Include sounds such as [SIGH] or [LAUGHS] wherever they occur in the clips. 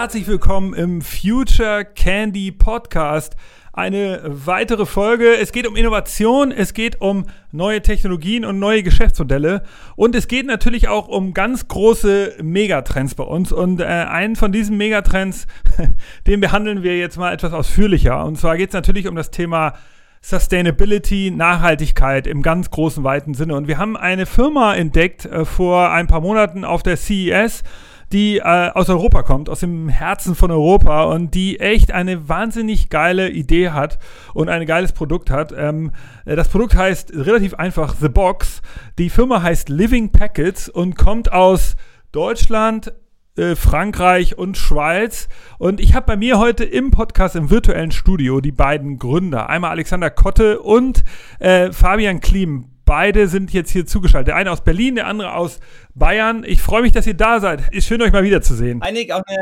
Herzlich willkommen im Future Candy Podcast. Eine weitere Folge. Es geht um Innovation, es geht um neue Technologien und neue Geschäftsmodelle und es geht natürlich auch um ganz große Megatrends bei uns. Und äh, einen von diesen Megatrends, [LAUGHS] den behandeln wir jetzt mal etwas ausführlicher. Und zwar geht es natürlich um das Thema Sustainability, Nachhaltigkeit im ganz großen, weiten Sinne. Und wir haben eine Firma entdeckt äh, vor ein paar Monaten auf der CES die äh, aus Europa kommt, aus dem Herzen von Europa und die echt eine wahnsinnig geile Idee hat und ein geiles Produkt hat. Ähm, äh, das Produkt heißt relativ einfach The Box. Die Firma heißt Living Packets und kommt aus Deutschland, äh, Frankreich und Schweiz. Und ich habe bei mir heute im Podcast im virtuellen Studio die beiden Gründer. Einmal Alexander Kotte und äh, Fabian Klim. Beide sind jetzt hier zugeschaltet. Der eine aus Berlin, der andere aus Bayern. Ich freue mich, dass ihr da seid. Ist schön, euch mal wiederzusehen. Einig, auch eine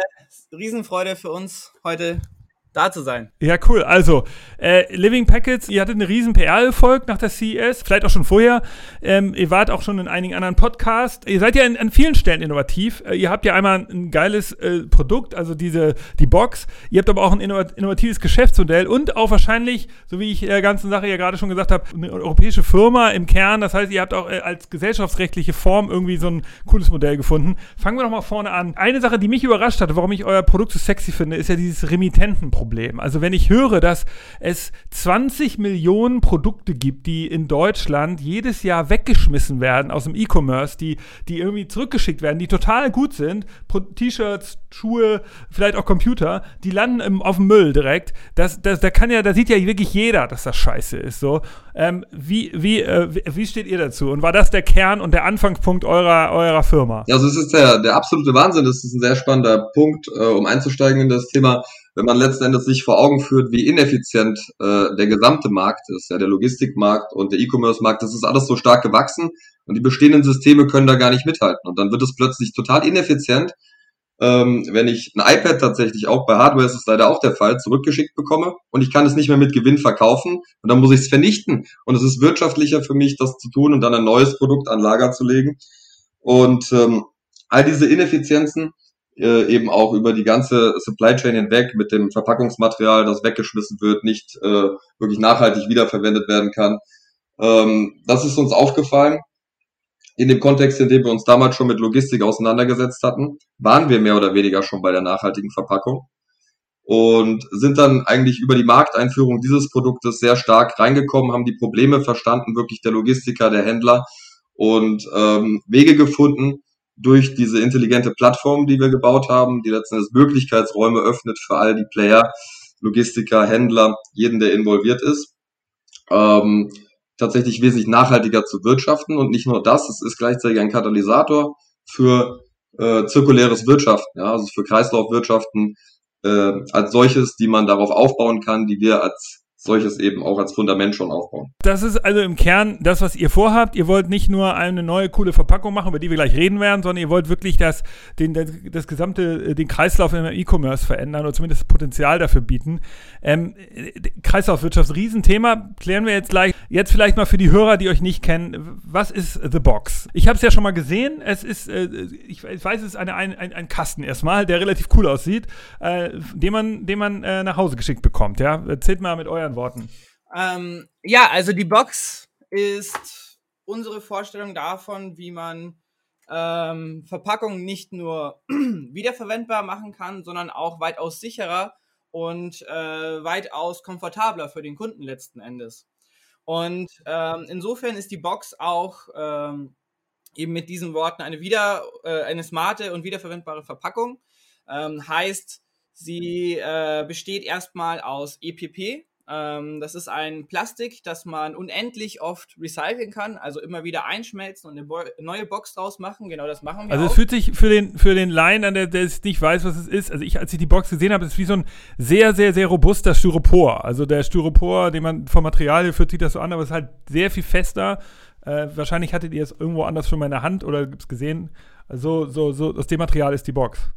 Riesenfreude für uns heute da zu sein. Ja, cool. Also, äh, Living Packets, ihr hattet einen riesen PR-Erfolg nach der CES, vielleicht auch schon vorher. Ähm, ihr wart auch schon in einigen anderen Podcasts. Ihr seid ja in, an vielen Stellen innovativ. Äh, ihr habt ja einmal ein geiles äh, Produkt, also diese, die Box. Ihr habt aber auch ein innovatives Geschäftsmodell und auch wahrscheinlich, so wie ich der ganzen Sache ja gerade schon gesagt habe, eine europäische Firma im Kern. Das heißt, ihr habt auch äh, als gesellschaftsrechtliche Form irgendwie so ein cooles Modell gefunden. Fangen wir doch mal vorne an. Eine Sache, die mich überrascht hatte, warum ich euer Produkt so sexy finde, ist ja dieses Remittentenproblem. Problem. Also wenn ich höre, dass es 20 Millionen Produkte gibt, die in Deutschland jedes Jahr weggeschmissen werden aus dem E-Commerce, die, die irgendwie zurückgeschickt werden, die total gut sind, T-Shirts, Schuhe, vielleicht auch Computer, die landen im, auf dem Müll direkt. Das, das, da kann ja, da sieht ja wirklich jeder, dass das scheiße ist. So. Ähm, wie, wie, äh, wie steht ihr dazu? Und war das der Kern und der Anfangspunkt eurer, eurer Firma? Ja, also es ist der, der absolute Wahnsinn. Das ist ein sehr spannender Punkt, äh, um einzusteigen in das Thema wenn man letzten Endes sich vor Augen führt, wie ineffizient äh, der gesamte Markt ist, ja, der Logistikmarkt und der E-Commerce-Markt, das ist alles so stark gewachsen und die bestehenden Systeme können da gar nicht mithalten. Und dann wird es plötzlich total ineffizient, ähm, wenn ich ein iPad tatsächlich auch bei Hardware ist es leider auch der Fall, zurückgeschickt bekomme und ich kann es nicht mehr mit Gewinn verkaufen und dann muss ich es vernichten. Und es ist wirtschaftlicher für mich, das zu tun und dann ein neues Produkt an Lager zu legen. Und ähm, all diese Ineffizienzen äh, eben auch über die ganze Supply Chain hinweg mit dem Verpackungsmaterial, das weggeschmissen wird, nicht äh, wirklich nachhaltig wiederverwendet werden kann. Ähm, das ist uns aufgefallen. In dem Kontext, in dem wir uns damals schon mit Logistik auseinandergesetzt hatten, waren wir mehr oder weniger schon bei der nachhaltigen Verpackung und sind dann eigentlich über die Markteinführung dieses Produktes sehr stark reingekommen, haben die Probleme verstanden, wirklich der Logistiker, der Händler und ähm, Wege gefunden, durch diese intelligente Plattform, die wir gebaut haben, die letzten Endes Möglichkeitsräume öffnet für all die Player, Logistiker, Händler, jeden, der involviert ist, ähm, tatsächlich wesentlich nachhaltiger zu wirtschaften. Und nicht nur das, es ist gleichzeitig ein Katalysator für äh, zirkuläres Wirtschaften, ja, also für Kreislaufwirtschaften äh, als solches, die man darauf aufbauen kann, die wir als solches eben auch als Fundament schon aufbauen. Das ist also im Kern das, was ihr vorhabt. Ihr wollt nicht nur eine neue coole Verpackung machen, über die wir gleich reden werden, sondern ihr wollt wirklich das, den, das, das gesamte, äh, den Kreislauf im E-Commerce verändern oder zumindest Potenzial dafür bieten. Ähm, Kreislaufwirtschaft, Riesenthema, klären wir jetzt gleich. Jetzt vielleicht mal für die Hörer, die euch nicht kennen, was ist The Box? Ich habe es ja schon mal gesehen. Es ist, äh, ich, ich, weiß, es ist eine, ein, ein, ein Kasten erstmal, der relativ cool aussieht, äh, den man, den man äh, nach Hause geschickt bekommt. Ja? Erzählt mal mit euren Worten? Ähm, ja, also die Box ist unsere Vorstellung davon, wie man ähm, Verpackungen nicht nur [CLEARS THROAT] wiederverwendbar machen kann, sondern auch weitaus sicherer und äh, weitaus komfortabler für den Kunden letzten Endes. Und ähm, insofern ist die Box auch ähm, eben mit diesen Worten eine wieder äh, eine smarte und wiederverwendbare Verpackung. Ähm, heißt, sie äh, besteht erstmal aus EPP, ähm, das ist ein Plastik, das man unendlich oft recyceln kann, also immer wieder einschmelzen und eine Bo neue Box draus machen. Genau das machen wir. Also es fühlt sich für den, für den Laien an, der, der es nicht weiß, was es ist. Also ich, als ich die Box gesehen habe, ist es wie so ein sehr, sehr, sehr robuster Styropor. Also der Styropor, den man vom Material fühlt sich das so an, aber es ist halt sehr viel fester. Äh, wahrscheinlich hattet ihr es irgendwo anders schon mal in der Hand oder es gesehen. Also so, so aus dem Material ist die Box.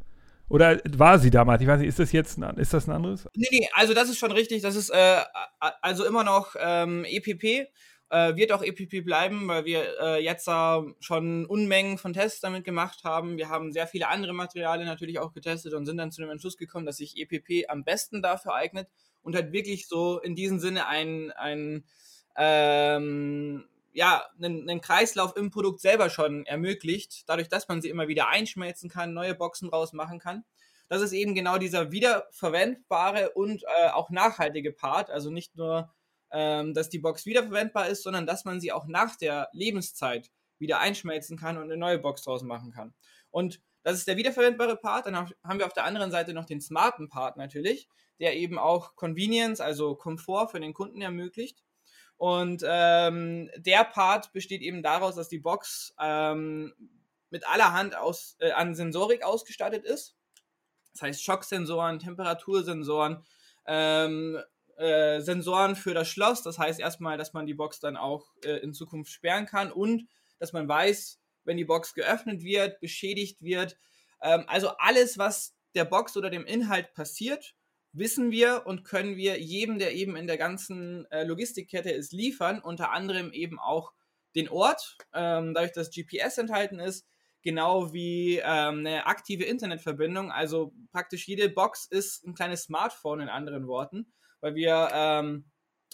Oder war sie damals? Ich weiß nicht, ist das jetzt ein, ist das ein anderes? Nee, nee, also das ist schon richtig. Das ist äh, also immer noch ähm, EPP. Äh, wird auch EPP bleiben, weil wir äh, jetzt äh, schon Unmengen von Tests damit gemacht haben. Wir haben sehr viele andere Materialien natürlich auch getestet und sind dann zu dem Entschluss gekommen, dass sich EPP am besten dafür eignet und halt wirklich so in diesem Sinne ein, ein ähm, ja, einen, einen Kreislauf im Produkt selber schon ermöglicht, dadurch, dass man sie immer wieder einschmelzen kann, neue Boxen draus machen kann. Das ist eben genau dieser wiederverwendbare und äh, auch nachhaltige Part. Also nicht nur ähm, dass die Box wiederverwendbar ist, sondern dass man sie auch nach der Lebenszeit wieder einschmelzen kann und eine neue Box draus machen kann. Und das ist der wiederverwendbare Part. Dann haben wir auf der anderen Seite noch den smarten Part natürlich, der eben auch Convenience, also Komfort für den Kunden ermöglicht. Und ähm, der Part besteht eben daraus, dass die Box ähm, mit allerhand aus, äh, an Sensorik ausgestattet ist. Das heißt Schocksensoren, Temperatursensoren, ähm, äh, Sensoren für das Schloss. Das heißt erstmal, dass man die Box dann auch äh, in Zukunft sperren kann und dass man weiß, wenn die Box geöffnet wird, beschädigt wird. Ähm, also alles, was der Box oder dem Inhalt passiert, wissen wir und können wir jedem, der eben in der ganzen äh, Logistikkette ist, liefern. Unter anderem eben auch den Ort, ähm, dadurch, dass GPS enthalten ist, genau wie ähm, eine aktive Internetverbindung. Also praktisch jede Box ist ein kleines Smartphone in anderen Worten weil wir ähm,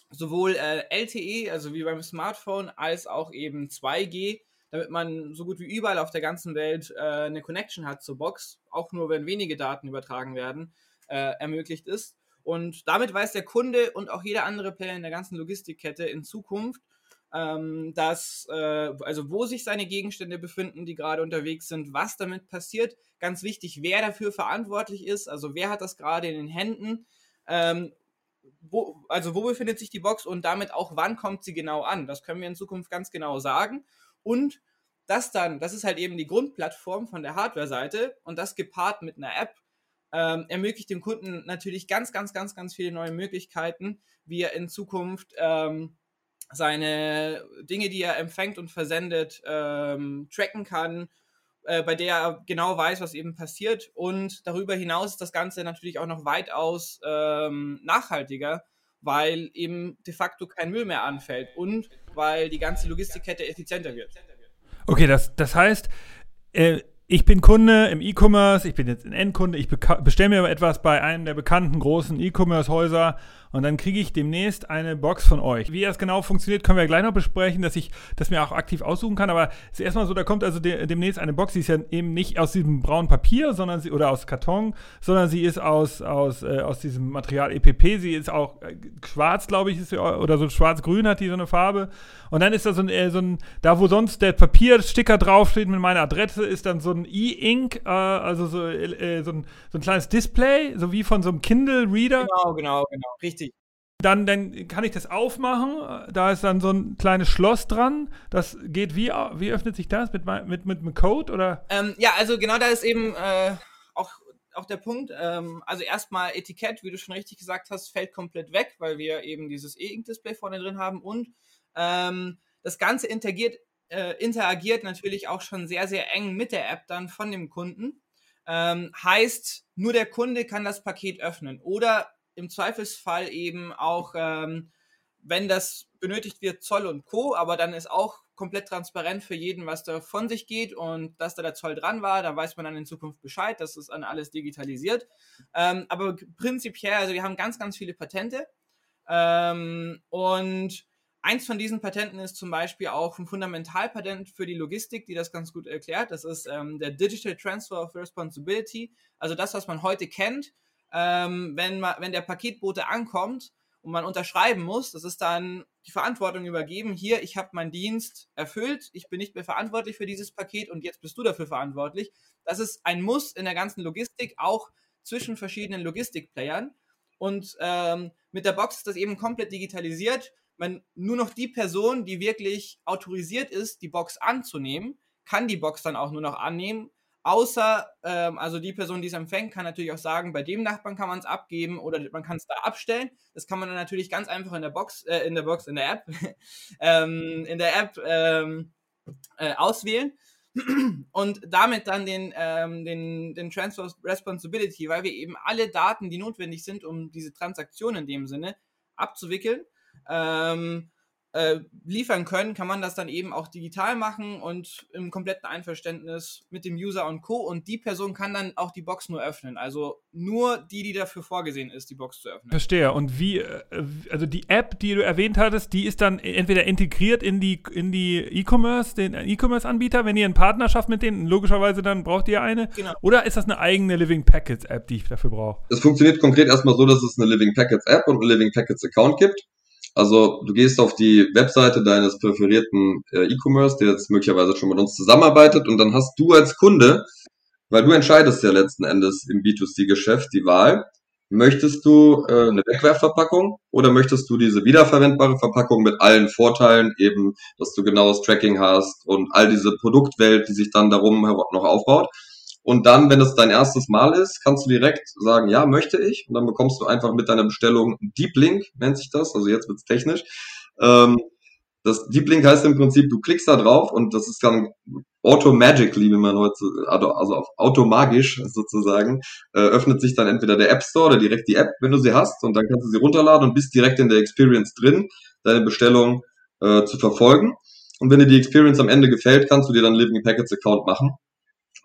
sowohl äh, LTE, also wie beim Smartphone, als auch eben 2G, damit man so gut wie überall auf der ganzen Welt äh, eine Connection hat zur Box, auch nur wenn wenige Daten übertragen werden, äh, ermöglicht ist. Und damit weiß der Kunde und auch jeder andere Player in der ganzen Logistikkette in Zukunft, ähm, dass, äh, also wo sich seine Gegenstände befinden, die gerade unterwegs sind, was damit passiert. Ganz wichtig, wer dafür verantwortlich ist, also wer hat das gerade in den Händen ähm, wo, also wo befindet sich die Box und damit auch, wann kommt sie genau an. Das können wir in Zukunft ganz genau sagen. Und das dann, das ist halt eben die Grundplattform von der Hardware-Seite und das gepaart mit einer App ähm, ermöglicht dem Kunden natürlich ganz, ganz, ganz, ganz viele neue Möglichkeiten, wie er in Zukunft ähm, seine Dinge, die er empfängt und versendet, ähm, tracken kann, äh, bei der er genau weiß, was eben passiert. Und darüber hinaus ist das Ganze natürlich auch noch weitaus ähm, nachhaltiger, weil eben de facto kein Müll mehr anfällt und weil die ganze Logistikkette effizienter wird. Okay, das, das heißt, äh, ich bin Kunde im E-Commerce, ich bin jetzt ein Endkunde, ich bestelle mir etwas bei einem der bekannten großen E-Commerce-Häuser und dann kriege ich demnächst eine Box von euch. Wie das genau funktioniert, können wir gleich noch besprechen, dass ich das mir auch aktiv aussuchen kann. Aber es ist erstmal so, da kommt also de demnächst eine Box, die ist ja eben nicht aus diesem braunen Papier, sondern sie, oder aus Karton, sondern sie ist aus, aus, äh, aus diesem Material EPP. Sie ist auch äh, schwarz, glaube ich, ist sie, oder so schwarz-grün hat die so eine Farbe. Und dann ist da so ein, äh, so ein da wo sonst der Papiersticker draufsteht mit meiner Adresse, ist dann so ein E-Ink, äh, also so, äh, so, ein, so ein kleines Display, so wie von so einem Kindle-Reader. Genau, genau, genau, richtig. Dann, dann kann ich das aufmachen. Da ist dann so ein kleines Schloss dran. Das geht wie? Wie öffnet sich das? Mit, mit, mit, mit Code? Oder? Ähm, ja, also genau da ist eben äh, auch, auch der Punkt. Ähm, also erstmal Etikett, wie du schon richtig gesagt hast, fällt komplett weg, weil wir eben dieses E-Ink-Display vorne drin haben. Und ähm, das Ganze interagiert, äh, interagiert natürlich auch schon sehr, sehr eng mit der App dann von dem Kunden. Ähm, heißt, nur der Kunde kann das Paket öffnen. Oder im Zweifelsfall eben auch, ähm, wenn das benötigt wird, Zoll und Co., aber dann ist auch komplett transparent für jeden, was da von sich geht und dass da der Zoll dran war, da weiß man dann in Zukunft Bescheid, das ist dann alles digitalisiert. Ähm, aber prinzipiell, also wir haben ganz, ganz viele Patente ähm, und eins von diesen Patenten ist zum Beispiel auch ein Fundamentalpatent für die Logistik, die das ganz gut erklärt. Das ist ähm, der Digital Transfer of Responsibility, also das, was man heute kennt, ähm, wenn, man, wenn der Paketbote ankommt und man unterschreiben muss, das ist dann die Verantwortung übergeben, hier, ich habe meinen Dienst erfüllt, ich bin nicht mehr verantwortlich für dieses Paket und jetzt bist du dafür verantwortlich. Das ist ein Muss in der ganzen Logistik, auch zwischen verschiedenen Logistikplayern. Und ähm, mit der Box ist das eben komplett digitalisiert. Man, nur noch die Person, die wirklich autorisiert ist, die Box anzunehmen, kann die Box dann auch nur noch annehmen Außer, ähm, also die Person, die es empfängt, kann natürlich auch sagen, bei dem Nachbarn kann man es abgeben oder man kann es da abstellen. Das kann man dann natürlich ganz einfach in der Box, äh, in der Box, in der App, [LAUGHS] ähm, in der App ähm, äh, auswählen und damit dann den, ähm, den, den Transfer Responsibility, weil wir eben alle Daten, die notwendig sind, um diese Transaktion in dem Sinne abzuwickeln, ähm, äh, liefern können, kann man das dann eben auch digital machen und im kompletten Einverständnis mit dem User und Co. Und die Person kann dann auch die Box nur öffnen. Also nur die, die dafür vorgesehen ist, die Box zu öffnen. Verstehe. Und wie, äh, also die App, die du erwähnt hattest, die ist dann entweder integriert in die in die E-Commerce, den E-Commerce-Anbieter, wenn ihr in Partnerschaft mit denen, logischerweise dann braucht ihr eine. Genau. Oder ist das eine eigene Living Packets App, die ich dafür brauche? Es funktioniert konkret erstmal so, dass es eine Living Packets App und einen Living Packets Account gibt. Also du gehst auf die Webseite deines präferierten äh, E-Commerce, der jetzt möglicherweise schon mit uns zusammenarbeitet und dann hast du als Kunde, weil du entscheidest ja letzten Endes im B2C-Geschäft die Wahl, möchtest du äh, eine Wegwerfverpackung oder möchtest du diese wiederverwendbare Verpackung mit allen Vorteilen, eben, dass du genaues Tracking hast und all diese Produktwelt, die sich dann darum noch aufbaut. Und dann, wenn es dein erstes Mal ist, kannst du direkt sagen, ja, möchte ich. Und dann bekommst du einfach mit deiner Bestellung Deep Link, nennt sich das. Also jetzt wird's technisch. Ähm, das Deep Link heißt im Prinzip, du klickst da drauf und das ist dann automagically, wie man heute, also, also auf automagisch sozusagen, äh, öffnet sich dann entweder der App Store oder direkt die App, wenn du sie hast und dann kannst du sie runterladen und bist direkt in der Experience drin, deine Bestellung äh, zu verfolgen. Und wenn dir die Experience am Ende gefällt, kannst du dir dann Living Packets Account machen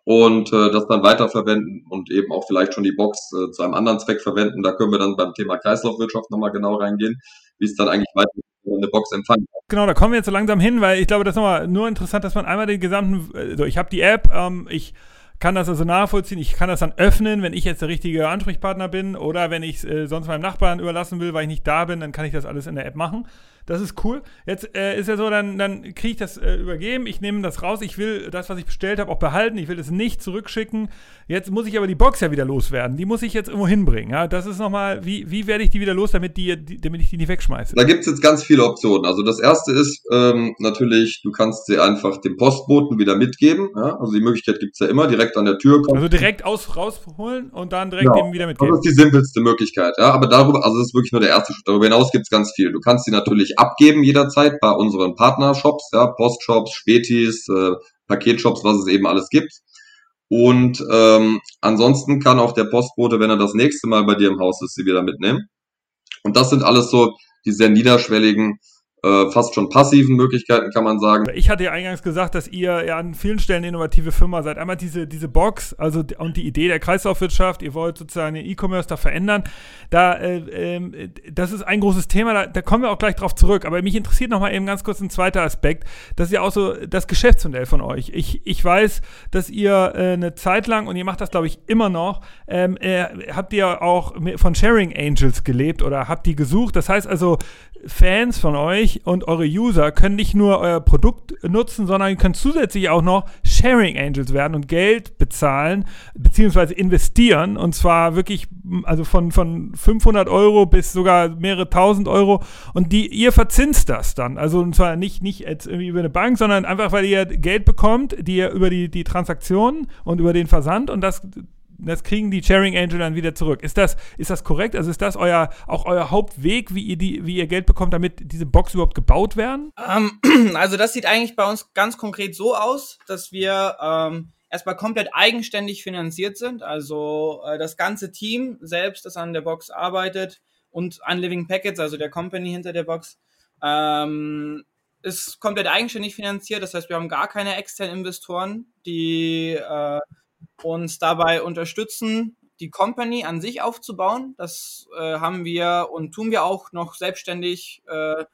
und äh, das dann weiterverwenden und eben auch vielleicht schon die Box äh, zu einem anderen Zweck verwenden. Da können wir dann beim Thema Kreislaufwirtschaft nochmal genau reingehen, wie es dann eigentlich weiter eine Box empfangen Genau, da kommen wir jetzt so langsam hin, weil ich glaube, das ist nochmal nur interessant, dass man einmal den gesamten, also ich habe die App, ähm, ich kann das also nachvollziehen. Ich kann das dann öffnen, wenn ich jetzt der richtige Ansprechpartner bin oder wenn ich es äh, sonst meinem Nachbarn überlassen will, weil ich nicht da bin, dann kann ich das alles in der App machen. Das ist cool. Jetzt äh, ist ja so, dann, dann kriege ich das äh, übergeben, ich nehme das raus, ich will das, was ich bestellt habe, auch behalten, ich will es nicht zurückschicken. Jetzt muss ich aber die Box ja wieder loswerden. Die muss ich jetzt irgendwo hinbringen. Ja? Das ist nochmal, wie, wie werde ich die wieder los, damit, die, die damit ich die nicht wegschmeiße? Da gibt es jetzt ganz viele Optionen. Also das erste ist ähm, natürlich, du kannst sie einfach dem Postboten wieder mitgeben. Ja? Also die Möglichkeit gibt es ja immer, direkt an der Tür. Also direkt aus, rausholen und dann direkt ja. dem wieder mitgeben. Das ist die simpelste Möglichkeit. Ja? Aber darüber, also das ist wirklich nur der erste Schritt. Darüber hinaus gibt es ganz viel. Du kannst sie natürlich abgeben jederzeit bei unseren Partnershops, ja, Postshops, Spätis, äh, Paketshops, was es eben alles gibt. Und ähm, ansonsten kann auch der Postbote, wenn er das nächste Mal bei dir im Haus ist, sie wieder mitnehmen. Und das sind alles so die sehr niederschwelligen äh, fast schon passiven Möglichkeiten, kann man sagen. Ich hatte ja eingangs gesagt, dass ihr ja an vielen Stellen innovative Firma seid. Einmal diese, diese Box, also und die Idee der Kreislaufwirtschaft, ihr wollt sozusagen den E-Commerce da verändern. Da, äh, äh, das ist ein großes Thema, da, da, kommen wir auch gleich drauf zurück. Aber mich interessiert nochmal eben ganz kurz ein zweiter Aspekt. Das ist ja auch so das Geschäftsmodell von euch. Ich, ich weiß, dass ihr äh, eine Zeit lang, und ihr macht das, glaube ich, immer noch, ähm, äh, habt ihr auch von Sharing Angels gelebt oder habt die gesucht. Das heißt also, Fans von euch und eure User können nicht nur euer Produkt nutzen, sondern ihr könnt zusätzlich auch noch Sharing Angels werden und Geld bezahlen beziehungsweise investieren. Und zwar wirklich also von, von 500 Euro bis sogar mehrere tausend Euro. Und die ihr verzinst das dann. Also und zwar nicht nicht jetzt irgendwie über eine Bank, sondern einfach weil ihr Geld bekommt, die ihr über die die Transaktionen und über den Versand. Und das das kriegen die Sharing Angel dann wieder zurück. Ist das, ist das korrekt? Also ist das euer, auch euer Hauptweg, wie ihr, die, wie ihr Geld bekommt, damit diese Box überhaupt gebaut werden? Ähm, [CLEARS THROAT] also das sieht eigentlich bei uns ganz konkret so aus, dass wir ähm, erstmal komplett eigenständig finanziert sind. Also äh, das ganze Team selbst, das an der Box arbeitet und an Living Packets, also der Company hinter der Box, ähm, ist komplett eigenständig finanziert. Das heißt, wir haben gar keine externen Investoren, die äh, uns dabei unterstützen, die Company an sich aufzubauen. Das äh, haben wir und tun wir auch noch selbstständig, äh,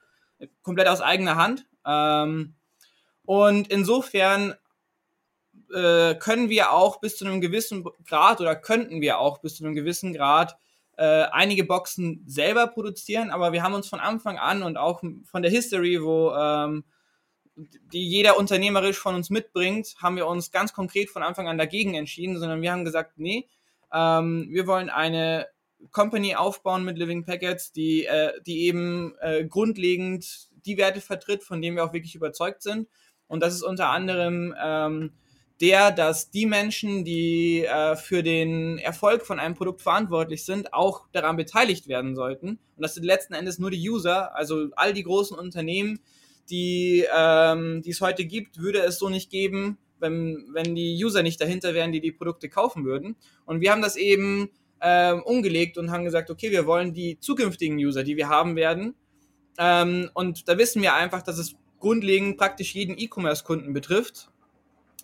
komplett aus eigener Hand. Ähm, und insofern äh, können wir auch bis zu einem gewissen Grad oder könnten wir auch bis zu einem gewissen Grad äh, einige Boxen selber produzieren, aber wir haben uns von Anfang an und auch von der History, wo ähm, die jeder unternehmerisch von uns mitbringt, haben wir uns ganz konkret von Anfang an dagegen entschieden, sondern wir haben gesagt, nee, ähm, wir wollen eine Company aufbauen mit Living Packets, die, äh, die eben äh, grundlegend die Werte vertritt, von denen wir auch wirklich überzeugt sind. Und das ist unter anderem ähm, der, dass die Menschen, die äh, für den Erfolg von einem Produkt verantwortlich sind, auch daran beteiligt werden sollten. Und das sind letzten Endes nur die User, also all die großen Unternehmen, die ähm, die es heute gibt, würde es so nicht geben, wenn, wenn die User nicht dahinter wären, die die Produkte kaufen würden. Und wir haben das eben ähm, umgelegt und haben gesagt, okay, wir wollen die zukünftigen User, die wir haben werden, Ähm, und da wissen wir einfach, dass es grundlegend praktisch jeden E-Commerce-Kunden betrifft.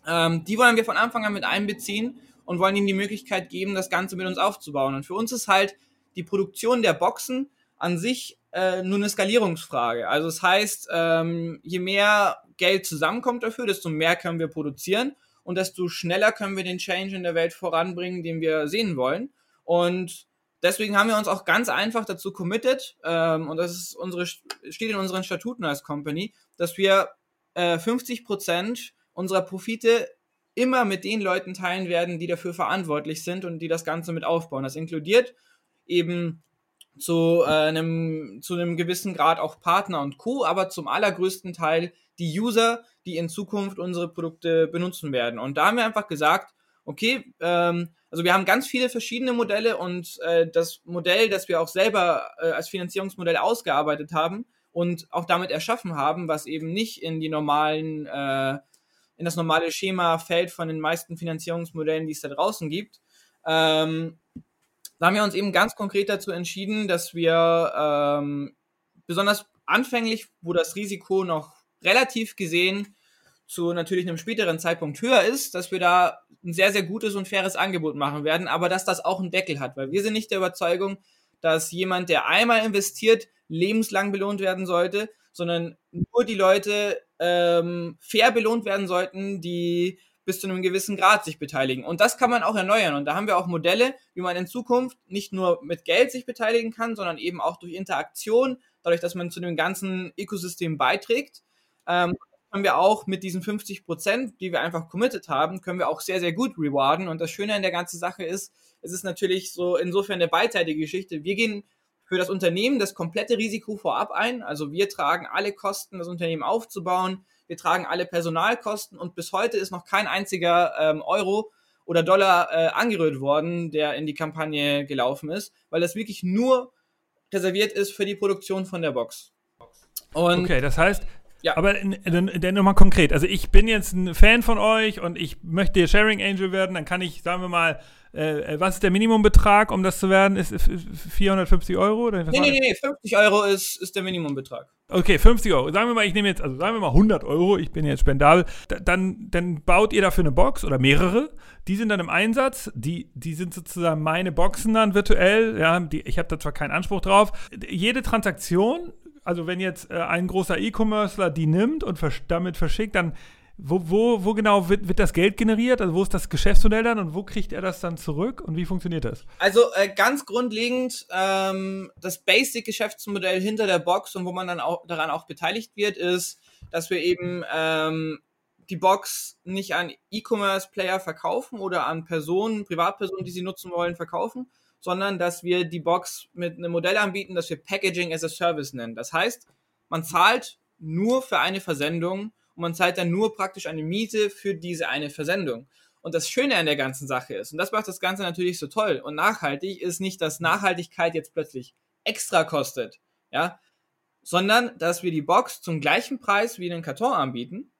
Ähm, die wollen wir von Anfang an mit einbeziehen und wollen ihnen die Möglichkeit geben, das Ganze mit uns aufzubauen. Und für uns ist halt die Produktion der Boxen an sich äh, nur eine Skalierungsfrage. Also das heißt, ähm, je mehr Geld zusammenkommt dafür, desto mehr können wir produzieren und desto schneller können wir den Change in der Welt voranbringen, den wir sehen wollen. Und deswegen haben wir uns auch ganz einfach dazu committed, ähm, und das ist unsere, steht in unseren Statuten als Company, dass wir äh, 50 Prozent unserer Profite immer mit den Leuten teilen werden, die dafür verantwortlich sind und die das Ganze mit aufbauen. Das inkludiert eben zu, äh, einem, zu einem gewissen Grad auch Partner und Co., aber zum allergrößten Teil die User, die in Zukunft unsere Produkte benutzen werden. Und da haben wir einfach gesagt, okay, ähm, also wir haben ganz viele verschiedene Modelle und äh, das Modell, das wir auch selber äh, als Finanzierungsmodell ausgearbeitet haben und auch damit erschaffen haben, was eben nicht in die normalen, äh, in das normale Schema fällt von den meisten Finanzierungsmodellen, die es da draußen gibt, ähm, da haben wir uns eben ganz konkret dazu entschieden, dass wir ähm, besonders anfänglich, wo das Risiko noch relativ gesehen zu natürlich einem späteren Zeitpunkt höher ist, dass wir da ein sehr, sehr gutes und faires Angebot machen werden, aber dass das auch einen Deckel hat, weil wir sind nicht der Überzeugung, dass jemand, der einmal investiert, lebenslang belohnt werden sollte, sondern nur die Leute ähm, fair belohnt werden sollten, die bis zu einem gewissen Grad sich beteiligen. Und das kann man auch erneuern. Und da haben wir auch Modelle, wie man in Zukunft nicht nur mit Geld sich beteiligen kann, sondern eben auch durch Interaktion, dadurch, dass man zu dem ganzen Ökosystem beiträgt. Ähm, können wir auch mit diesen 50 Prozent, die wir einfach committed haben, können wir auch sehr, sehr gut rewarden. Und das Schöne an der ganzen Sache ist, es ist natürlich so insofern eine beidseitige Geschichte. Wir gehen für das Unternehmen das komplette Risiko vorab ein. Also wir tragen alle Kosten, das Unternehmen aufzubauen wir tragen alle Personalkosten und bis heute ist noch kein einziger ähm, Euro oder Dollar äh, angerührt worden, der in die Kampagne gelaufen ist, weil das wirklich nur reserviert ist für die Produktion von der Box. Und okay, das heißt, ja. Aber dann, dann nochmal konkret. Also ich bin jetzt ein Fan von euch und ich möchte Sharing Angel werden, dann kann ich, sagen wir mal, äh, was ist der Minimumbetrag, um das zu werden? Ist, ist 450 Euro? Oder nee, nee, nee, nee, 50 Euro ist, ist der Minimumbetrag. Okay, 50 Euro. Sagen wir mal, ich nehme jetzt, also sagen wir mal 100 Euro, ich bin jetzt spendabel. Da, dann, dann baut ihr dafür eine Box oder mehrere. Die sind dann im Einsatz. Die, die sind sozusagen meine Boxen dann virtuell. Ja, die, ich habe da zwar keinen Anspruch drauf. Jede Transaktion, also wenn jetzt äh, ein großer E-Commercer die nimmt und vers damit verschickt, dann wo, wo, wo genau wird, wird das Geld generiert? Also wo ist das Geschäftsmodell dann und wo kriegt er das dann zurück und wie funktioniert das? Also äh, ganz grundlegend ähm, das Basic-Geschäftsmodell hinter der Box und wo man dann auch daran auch beteiligt wird, ist, dass wir eben ähm, die Box nicht an E-Commerce-Player verkaufen oder an Personen, Privatpersonen, die sie nutzen wollen, verkaufen, sondern dass wir die Box mit einem Modell anbieten, das wir Packaging as a Service nennen. Das heißt, man zahlt nur für eine Versendung und man zahlt dann nur praktisch eine Miete für diese eine Versendung. Und das Schöne an der ganzen Sache ist, und das macht das Ganze natürlich so toll und nachhaltig, ist nicht, dass Nachhaltigkeit jetzt plötzlich extra kostet, ja, sondern dass wir die Box zum gleichen Preis wie einen Karton anbieten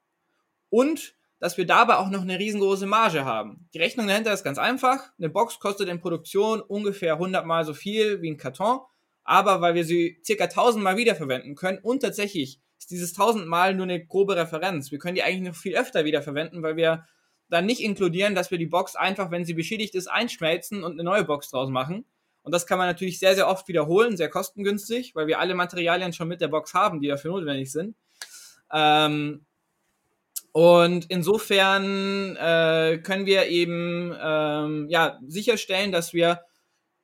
und dass wir dabei auch noch eine riesengroße Marge haben. Die Rechnung dahinter ist ganz einfach. Eine Box kostet in Produktion ungefähr 100 mal so viel wie ein Karton, aber weil wir sie circa 1000 mal wiederverwenden können und tatsächlich ist dieses tausendmal nur eine grobe Referenz. Wir können die eigentlich noch viel öfter wiederverwenden, weil wir dann nicht inkludieren, dass wir die Box einfach, wenn sie beschädigt ist, einschmelzen und eine neue Box draus machen. Und das kann man natürlich sehr, sehr oft wiederholen, sehr kostengünstig, weil wir alle Materialien schon mit der Box haben, die dafür notwendig sind. Ähm, und insofern äh, können wir eben ähm, ja, sicherstellen, dass wir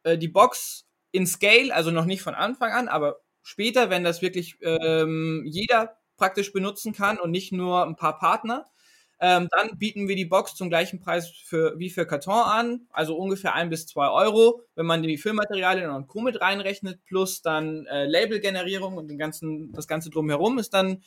äh, die Box in Scale, also noch nicht von Anfang an, aber später, wenn das wirklich ähm, jeder praktisch benutzen kann und nicht nur ein paar Partner, ähm, dann bieten wir die Box zum gleichen Preis für, wie für Karton an, also ungefähr ein bis zwei Euro, wenn man die Füllmaterialien und Co. mit reinrechnet, plus dann äh, Labelgenerierung und den ganzen, das Ganze drumherum ist dann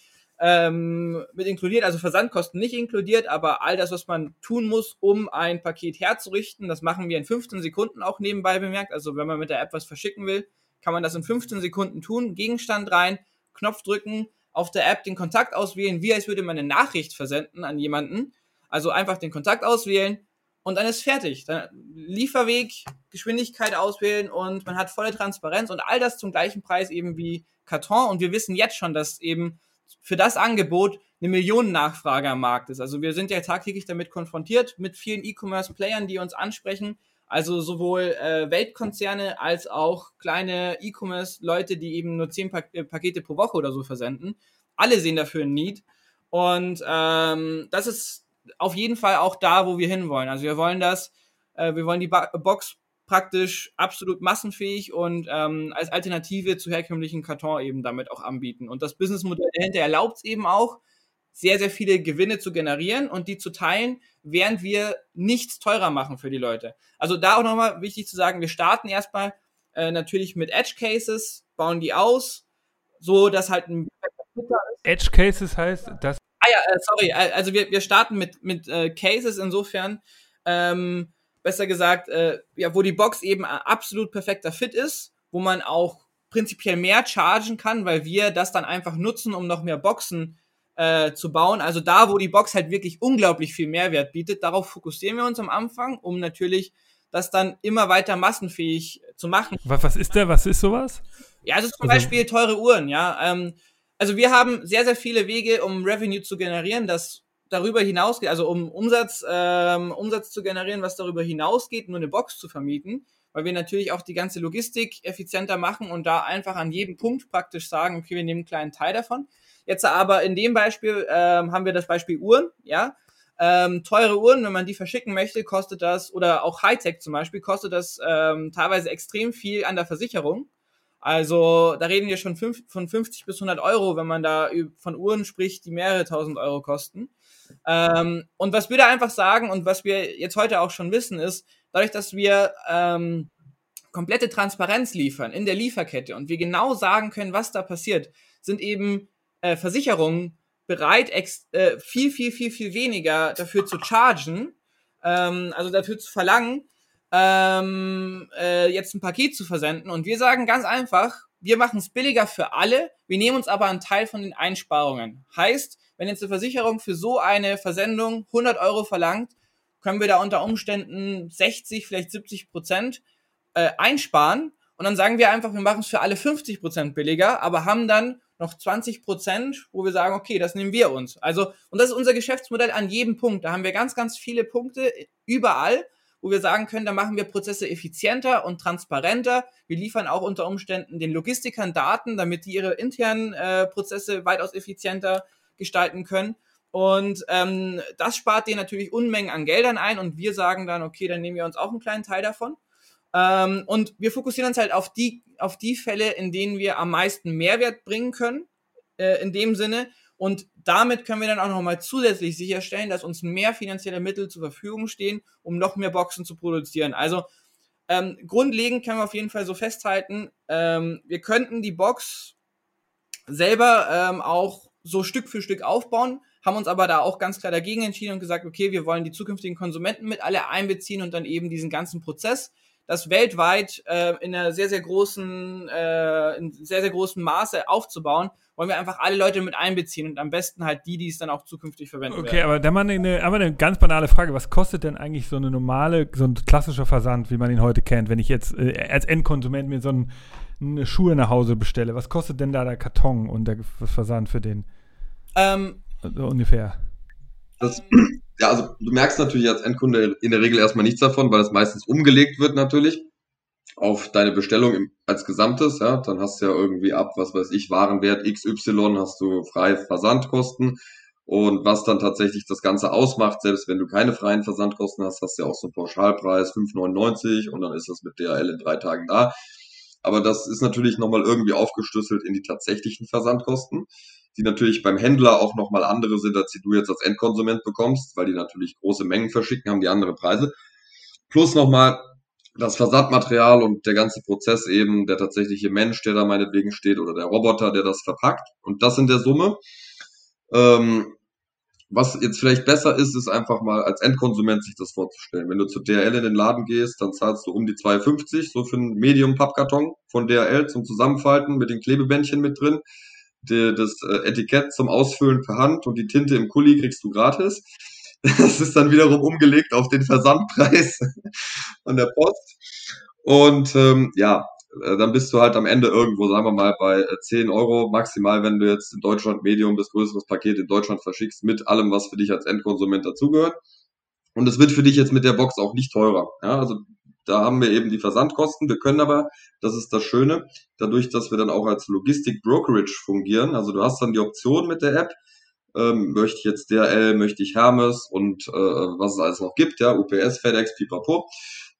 ähm, mit inkludiert, also Versandkosten nicht inkludiert, aber all das, was man tun muss, um ein Paket herzurichten, das machen wir in 15 Sekunden auch nebenbei bemerkt. Also wenn man mit der App was verschicken will, kann man das in 15 Sekunden tun. Gegenstand rein, Knopf drücken, auf der App den Kontakt auswählen, wie als würde man eine Nachricht versenden an jemanden. Also einfach den Kontakt auswählen, und dann ist fertig. Dann Lieferweg, Geschwindigkeit auswählen und man hat volle Transparenz und all das zum gleichen Preis eben wie Karton. Und wir wissen jetzt schon, dass eben für das Angebot eine Millionennachfrage am Markt ist. Also wir sind ja tagtäglich damit konfrontiert mit vielen E-Commerce-Playern, die uns ansprechen. Also sowohl äh, Weltkonzerne als auch kleine E-Commerce-Leute, die eben nur zehn pa äh, Pakete pro Woche oder so versenden. Alle sehen dafür ein Need. Und ähm, das ist auf jeden Fall auch da, wo wir hinwollen. Also wir wollen das, äh, wir wollen die ba Box praktisch absolut massenfähig und ähm, als Alternative zu herkömmlichen Karton eben damit auch anbieten. Und das Businessmodell dahinter erlaubt es eben auch, sehr, sehr viele Gewinne zu generieren und die zu teilen, während wir nichts teurer machen für die Leute. Also da auch nochmal wichtig zu sagen, wir starten erstmal äh, natürlich mit Edge Cases, bauen die aus, so dass halt ein Edge Cases heißt, dass Ah ja, äh, sorry, äh, also wir, wir starten mit, mit äh, Cases insofern, ähm, besser gesagt, äh, ja, wo die Box eben absolut perfekter Fit ist, wo man auch prinzipiell mehr chargen kann, weil wir das dann einfach nutzen, um noch mehr Boxen äh, zu bauen. Also da, wo die Box halt wirklich unglaublich viel Mehrwert bietet, darauf fokussieren wir uns am Anfang, um natürlich das dann immer weiter massenfähig zu machen. Was, was ist der? Was ist sowas? Ja, also zum also, Beispiel teure Uhren, ja. Ähm, also wir haben sehr, sehr viele Wege, um Revenue zu generieren, das darüber hinausgeht, also um Umsatz, ähm, Umsatz zu generieren, was darüber hinausgeht, nur eine Box zu vermieten, weil wir natürlich auch die ganze Logistik effizienter machen und da einfach an jedem Punkt praktisch sagen, okay, wir nehmen einen kleinen Teil davon. Jetzt aber in dem Beispiel ähm, haben wir das Beispiel Uhren, ja. Ähm, teure Uhren, wenn man die verschicken möchte, kostet das, oder auch Hightech zum Beispiel, kostet das ähm, teilweise extrem viel an der Versicherung. Also da reden wir schon fünf, von 50 bis 100 Euro, wenn man da von Uhren spricht, die mehrere tausend Euro kosten. Ähm, und was wir da einfach sagen und was wir jetzt heute auch schon wissen, ist, dadurch, dass wir ähm, komplette Transparenz liefern in der Lieferkette und wir genau sagen können, was da passiert, sind eben äh, Versicherungen bereit, äh, viel, viel, viel, viel weniger dafür zu chargen, ähm, also dafür zu verlangen, ähm, äh, jetzt ein Paket zu versenden. Und wir sagen ganz einfach, wir machen es billiger für alle, wir nehmen uns aber einen Teil von den Einsparungen. Heißt, wenn jetzt eine Versicherung für so eine Versendung 100 Euro verlangt, können wir da unter Umständen 60, vielleicht 70 Prozent äh, einsparen. Und dann sagen wir einfach, wir machen es für alle 50 Prozent billiger, aber haben dann noch 20 Prozent, wo wir sagen, okay, das nehmen wir uns. Also, und das ist unser Geschäftsmodell an jedem Punkt. Da haben wir ganz, ganz viele Punkte überall wo wir sagen können, da machen wir Prozesse effizienter und transparenter. Wir liefern auch unter Umständen den Logistikern Daten, damit die ihre internen äh, Prozesse weitaus effizienter gestalten können. Und ähm, das spart denen natürlich Unmengen an Geldern ein und wir sagen dann, okay, dann nehmen wir uns auch einen kleinen Teil davon. Ähm, und wir fokussieren uns halt auf die, auf die Fälle, in denen wir am meisten Mehrwert bringen können, äh, in dem Sinne. Und damit können wir dann auch nochmal zusätzlich sicherstellen, dass uns mehr finanzielle Mittel zur Verfügung stehen, um noch mehr Boxen zu produzieren. Also ähm, grundlegend können wir auf jeden Fall so festhalten, ähm, wir könnten die Box selber ähm, auch so Stück für Stück aufbauen, haben uns aber da auch ganz klar dagegen entschieden und gesagt, okay, wir wollen die zukünftigen Konsumenten mit alle einbeziehen und dann eben diesen ganzen Prozess, das weltweit äh, in einer sehr, sehr großen, äh, in sehr, sehr großem Maße aufzubauen, wollen wir einfach alle Leute mit einbeziehen und am besten halt die, die es dann auch zukünftig verwenden Okay, werden. aber da mal eine, aber eine ganz banale Frage. Was kostet denn eigentlich so eine normale, so ein klassischer Versand, wie man ihn heute kennt, wenn ich jetzt äh, als Endkonsument mir so ein, eine Schuhe nach Hause bestelle? Was kostet denn da der Karton und der Versand für den? Ähm, also ungefähr. Das, [CLEARS THROAT] ja, also du merkst natürlich als Endkunde in der Regel erstmal nichts davon, weil es meistens umgelegt wird natürlich auf deine Bestellung im, als Gesamtes, ja, dann hast du ja irgendwie ab, was weiß ich, Warenwert XY, hast du freie Versandkosten. Und was dann tatsächlich das Ganze ausmacht, selbst wenn du keine freien Versandkosten hast, hast du ja auch so einen Pauschalpreis 5,99 und dann ist das mit DHL in drei Tagen da. Aber das ist natürlich nochmal irgendwie aufgeschlüsselt in die tatsächlichen Versandkosten, die natürlich beim Händler auch nochmal andere sind, als die du jetzt als Endkonsument bekommst, weil die natürlich große Mengen verschicken, haben die andere Preise. Plus nochmal das Versandmaterial und der ganze Prozess eben, der tatsächliche Mensch, der da meinetwegen steht, oder der Roboter, der das verpackt. Und das in der Summe. Ähm, was jetzt vielleicht besser ist, ist einfach mal als Endkonsument sich das vorzustellen. Wenn du zu DRL in den Laden gehst, dann zahlst du um die 2,50 so für einen Medium-Pappkarton von DRL zum Zusammenfalten mit den Klebebändchen mit drin. Die, das äh, Etikett zum Ausfüllen per Hand und die Tinte im Kuli kriegst du gratis. [LAUGHS] Das ist dann wiederum umgelegt auf den Versandpreis [LAUGHS] von der Post. Und ähm, ja, dann bist du halt am Ende irgendwo, sagen wir mal, bei 10 äh, Euro maximal, wenn du jetzt in Deutschland Medium das größeres Paket in Deutschland verschickst, mit allem, was für dich als Endkonsument dazugehört. Und es wird für dich jetzt mit der Box auch nicht teurer. Ja, also da haben wir eben die Versandkosten. Wir können aber, das ist das Schöne, dadurch, dass wir dann auch als Logistik Brokerage fungieren. Also du hast dann die Option mit der App, ähm, möchte ich jetzt DRL, möchte ich Hermes und äh, was es alles noch gibt, ja, UPS, FedEx, Pipapo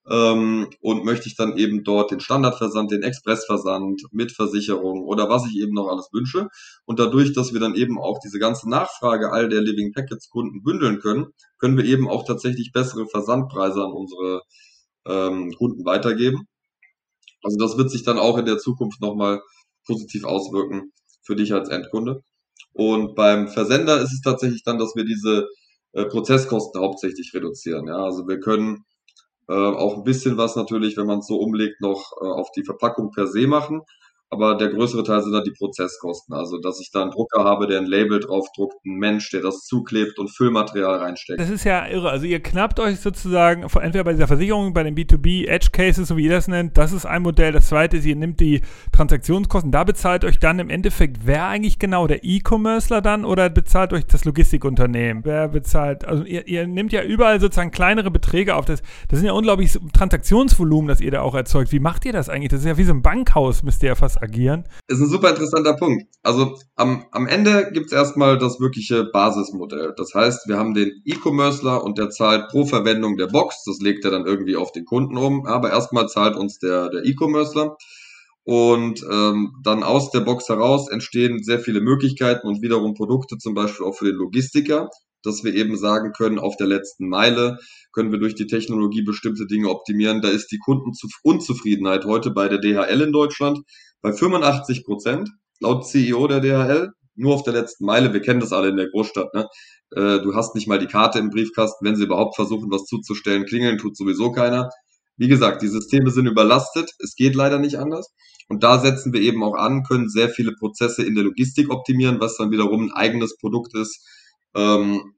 ähm, und möchte ich dann eben dort den Standardversand, den Expressversand mit Versicherung oder was ich eben noch alles wünsche. Und dadurch, dass wir dann eben auch diese ganze Nachfrage all der Living Packets Kunden bündeln können, können wir eben auch tatsächlich bessere Versandpreise an unsere ähm, Kunden weitergeben. Also das wird sich dann auch in der Zukunft nochmal positiv auswirken für dich als Endkunde. Und beim Versender ist es tatsächlich dann, dass wir diese äh, Prozesskosten hauptsächlich reduzieren. Ja, also wir können äh, auch ein bisschen was natürlich, wenn man es so umlegt, noch äh, auf die Verpackung per se machen aber der größere Teil sind dann die Prozesskosten. Also, dass ich da einen Drucker habe, der ein Label draufdruckt, ein Mensch, der das zuklebt und Füllmaterial reinsteckt. Das ist ja irre. Also, ihr knappt euch sozusagen, entweder bei dieser Versicherung, bei den B2B Edge Cases, so wie ihr das nennt, das ist ein Modell. Das zweite ist, ihr nehmt die Transaktionskosten. Da bezahlt euch dann im Endeffekt wer eigentlich genau? Der E-Commercer dann oder bezahlt euch das Logistikunternehmen? Wer bezahlt? Also, ihr, ihr nehmt ja überall sozusagen kleinere Beträge auf. Das, das sind ja unglaublich Transaktionsvolumen, das ihr da auch erzeugt. Wie macht ihr das eigentlich? Das ist ja wie so ein Bankhaus, müsst ihr ja fast agieren? Ist ein super interessanter Punkt. Also am, am Ende gibt es erstmal das wirkliche Basismodell. Das heißt, wir haben den E-Commercer und der zahlt pro Verwendung der Box. Das legt er dann irgendwie auf den Kunden um. Aber erstmal zahlt uns der, der E-Commercer. Und ähm, dann aus der Box heraus entstehen sehr viele Möglichkeiten und wiederum Produkte, zum Beispiel auch für den Logistiker, dass wir eben sagen können, auf der letzten Meile können wir durch die Technologie bestimmte Dinge optimieren. Da ist die Kundenunzufriedenheit heute bei der DHL in Deutschland bei 85 Prozent, laut CEO der DHL, nur auf der letzten Meile. Wir kennen das alle in der Großstadt. Ne? Äh, du hast nicht mal die Karte im Briefkasten. Wenn sie überhaupt versuchen, was zuzustellen, klingeln tut sowieso keiner. Wie gesagt, die Systeme sind überlastet. Es geht leider nicht anders. Und da setzen wir eben auch an, können sehr viele Prozesse in der Logistik optimieren, was dann wiederum ein eigenes Produkt ist, ähm,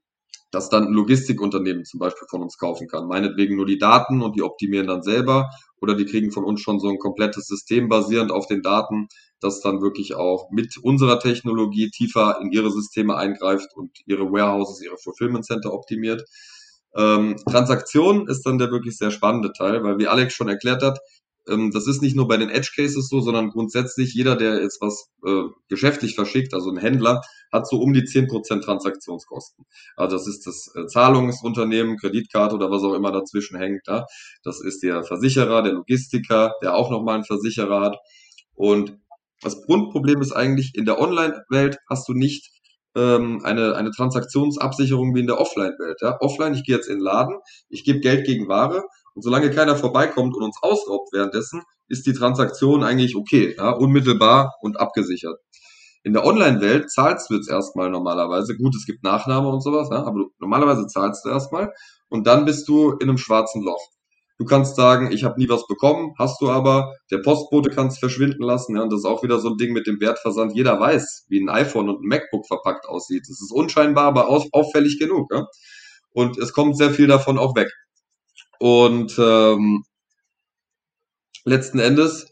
das dann ein Logistikunternehmen zum Beispiel von uns kaufen kann. Meinetwegen nur die Daten und die optimieren dann selber oder die kriegen von uns schon so ein komplettes System basierend auf den Daten, das dann wirklich auch mit unserer Technologie tiefer in ihre Systeme eingreift und ihre Warehouses, ihre Fulfillment Center optimiert. Ähm, Transaktion ist dann der wirklich sehr spannende Teil, weil wie Alex schon erklärt hat, ähm, das ist nicht nur bei den Edge Cases so, sondern grundsätzlich jeder, der jetzt was äh, geschäftlich verschickt, also ein Händler, hat so um die 10% Transaktionskosten. Also das ist das äh, Zahlungsunternehmen, Kreditkarte oder was auch immer dazwischen hängt. Ja? Das ist der Versicherer, der Logistiker, der auch nochmal einen Versicherer hat. Und das Grundproblem ist eigentlich, in der Online-Welt hast du nicht ähm, eine, eine Transaktionsabsicherung wie in der Offline-Welt. Ja? Offline, ich gehe jetzt in den Laden, ich gebe Geld gegen Ware und solange keiner vorbeikommt und uns ausraubt währenddessen, ist die Transaktion eigentlich okay, ja, unmittelbar und abgesichert. In der Online-Welt zahlst du jetzt erstmal normalerweise. Gut, es gibt Nachname und sowas, ja, aber du, normalerweise zahlst du erstmal und dann bist du in einem schwarzen Loch. Du kannst sagen, ich habe nie was bekommen, hast du aber, der Postbote kann es verschwinden lassen, ja, und das ist auch wieder so ein Ding mit dem Wertversand. Jeder weiß, wie ein iPhone und ein MacBook verpackt aussieht. Es ist unscheinbar, aber auffällig genug. Ja? Und es kommt sehr viel davon auch weg. Und ähm, letzten Endes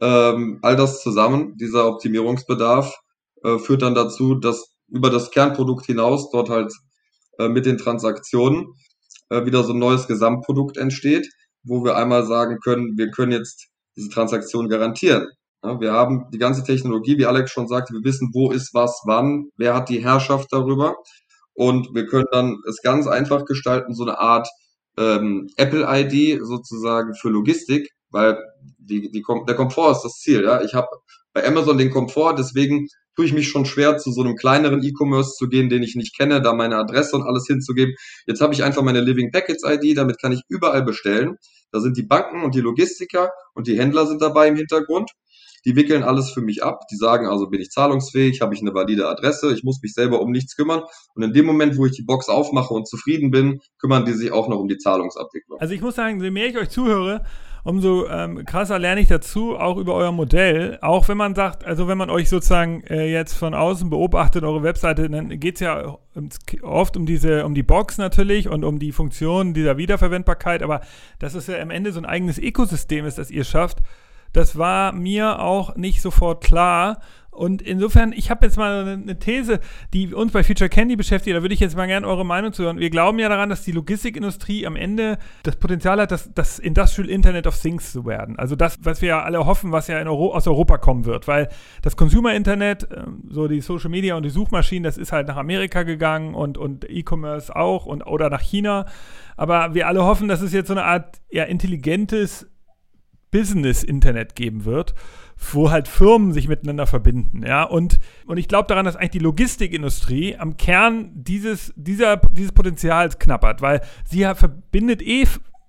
ähm, all das zusammen, dieser Optimierungsbedarf, äh, führt dann dazu, dass über das Kernprodukt hinaus dort halt äh, mit den Transaktionen äh, wieder so ein neues Gesamtprodukt entsteht, wo wir einmal sagen können, wir können jetzt diese Transaktion garantieren. Ja, wir haben die ganze Technologie, wie Alex schon sagte, wir wissen, wo ist was, wann, wer hat die Herrschaft darüber. Und wir können dann es ganz einfach gestalten, so eine Art ähm, Apple-ID sozusagen für Logistik, weil die, die, der Komfort ist das Ziel. Ja? Ich habe bei Amazon den Komfort, deswegen tue ich mich schon schwer, zu so einem kleineren E-Commerce zu gehen, den ich nicht kenne, da meine Adresse und alles hinzugeben. Jetzt habe ich einfach meine Living Packets ID, damit kann ich überall bestellen. Da sind die Banken und die Logistiker und die Händler sind dabei im Hintergrund. Die wickeln alles für mich ab. Die sagen also, bin ich zahlungsfähig, habe ich eine valide Adresse, ich muss mich selber um nichts kümmern. Und in dem Moment, wo ich die Box aufmache und zufrieden bin, kümmern die sich auch noch um die Zahlungsabwicklung. Also ich muss sagen, je mehr ich euch zuhöre, umso ähm, krasser lerne ich dazu, auch über euer Modell. Auch wenn man sagt, also wenn man euch sozusagen äh, jetzt von außen beobachtet, eure Webseite, dann geht es ja oft um diese, um die Box natürlich und um die Funktion dieser Wiederverwendbarkeit, aber dass es ja am Ende so ein eigenes Ökosystem ist, das ihr schafft, das war mir auch nicht sofort klar. Und insofern, ich habe jetzt mal eine These, die uns bei Future Candy beschäftigt, da würde ich jetzt mal gerne eure Meinung zu hören. Wir glauben ja daran, dass die Logistikindustrie am Ende das Potenzial hat, das, das Industrial Internet of Things zu werden. Also das, was wir ja alle hoffen, was ja Euro aus Europa kommen wird. Weil das Consumer Internet, ähm, so die Social Media und die Suchmaschinen, das ist halt nach Amerika gegangen und, und E-Commerce auch und, oder nach China. Aber wir alle hoffen, dass es jetzt so eine Art ja, intelligentes Business-Internet geben wird wo halt Firmen sich miteinander verbinden, ja. Und, und ich glaube daran, dass eigentlich die Logistikindustrie am Kern dieses, dieser, dieses Potenzials knappert, weil sie ja verbindet eh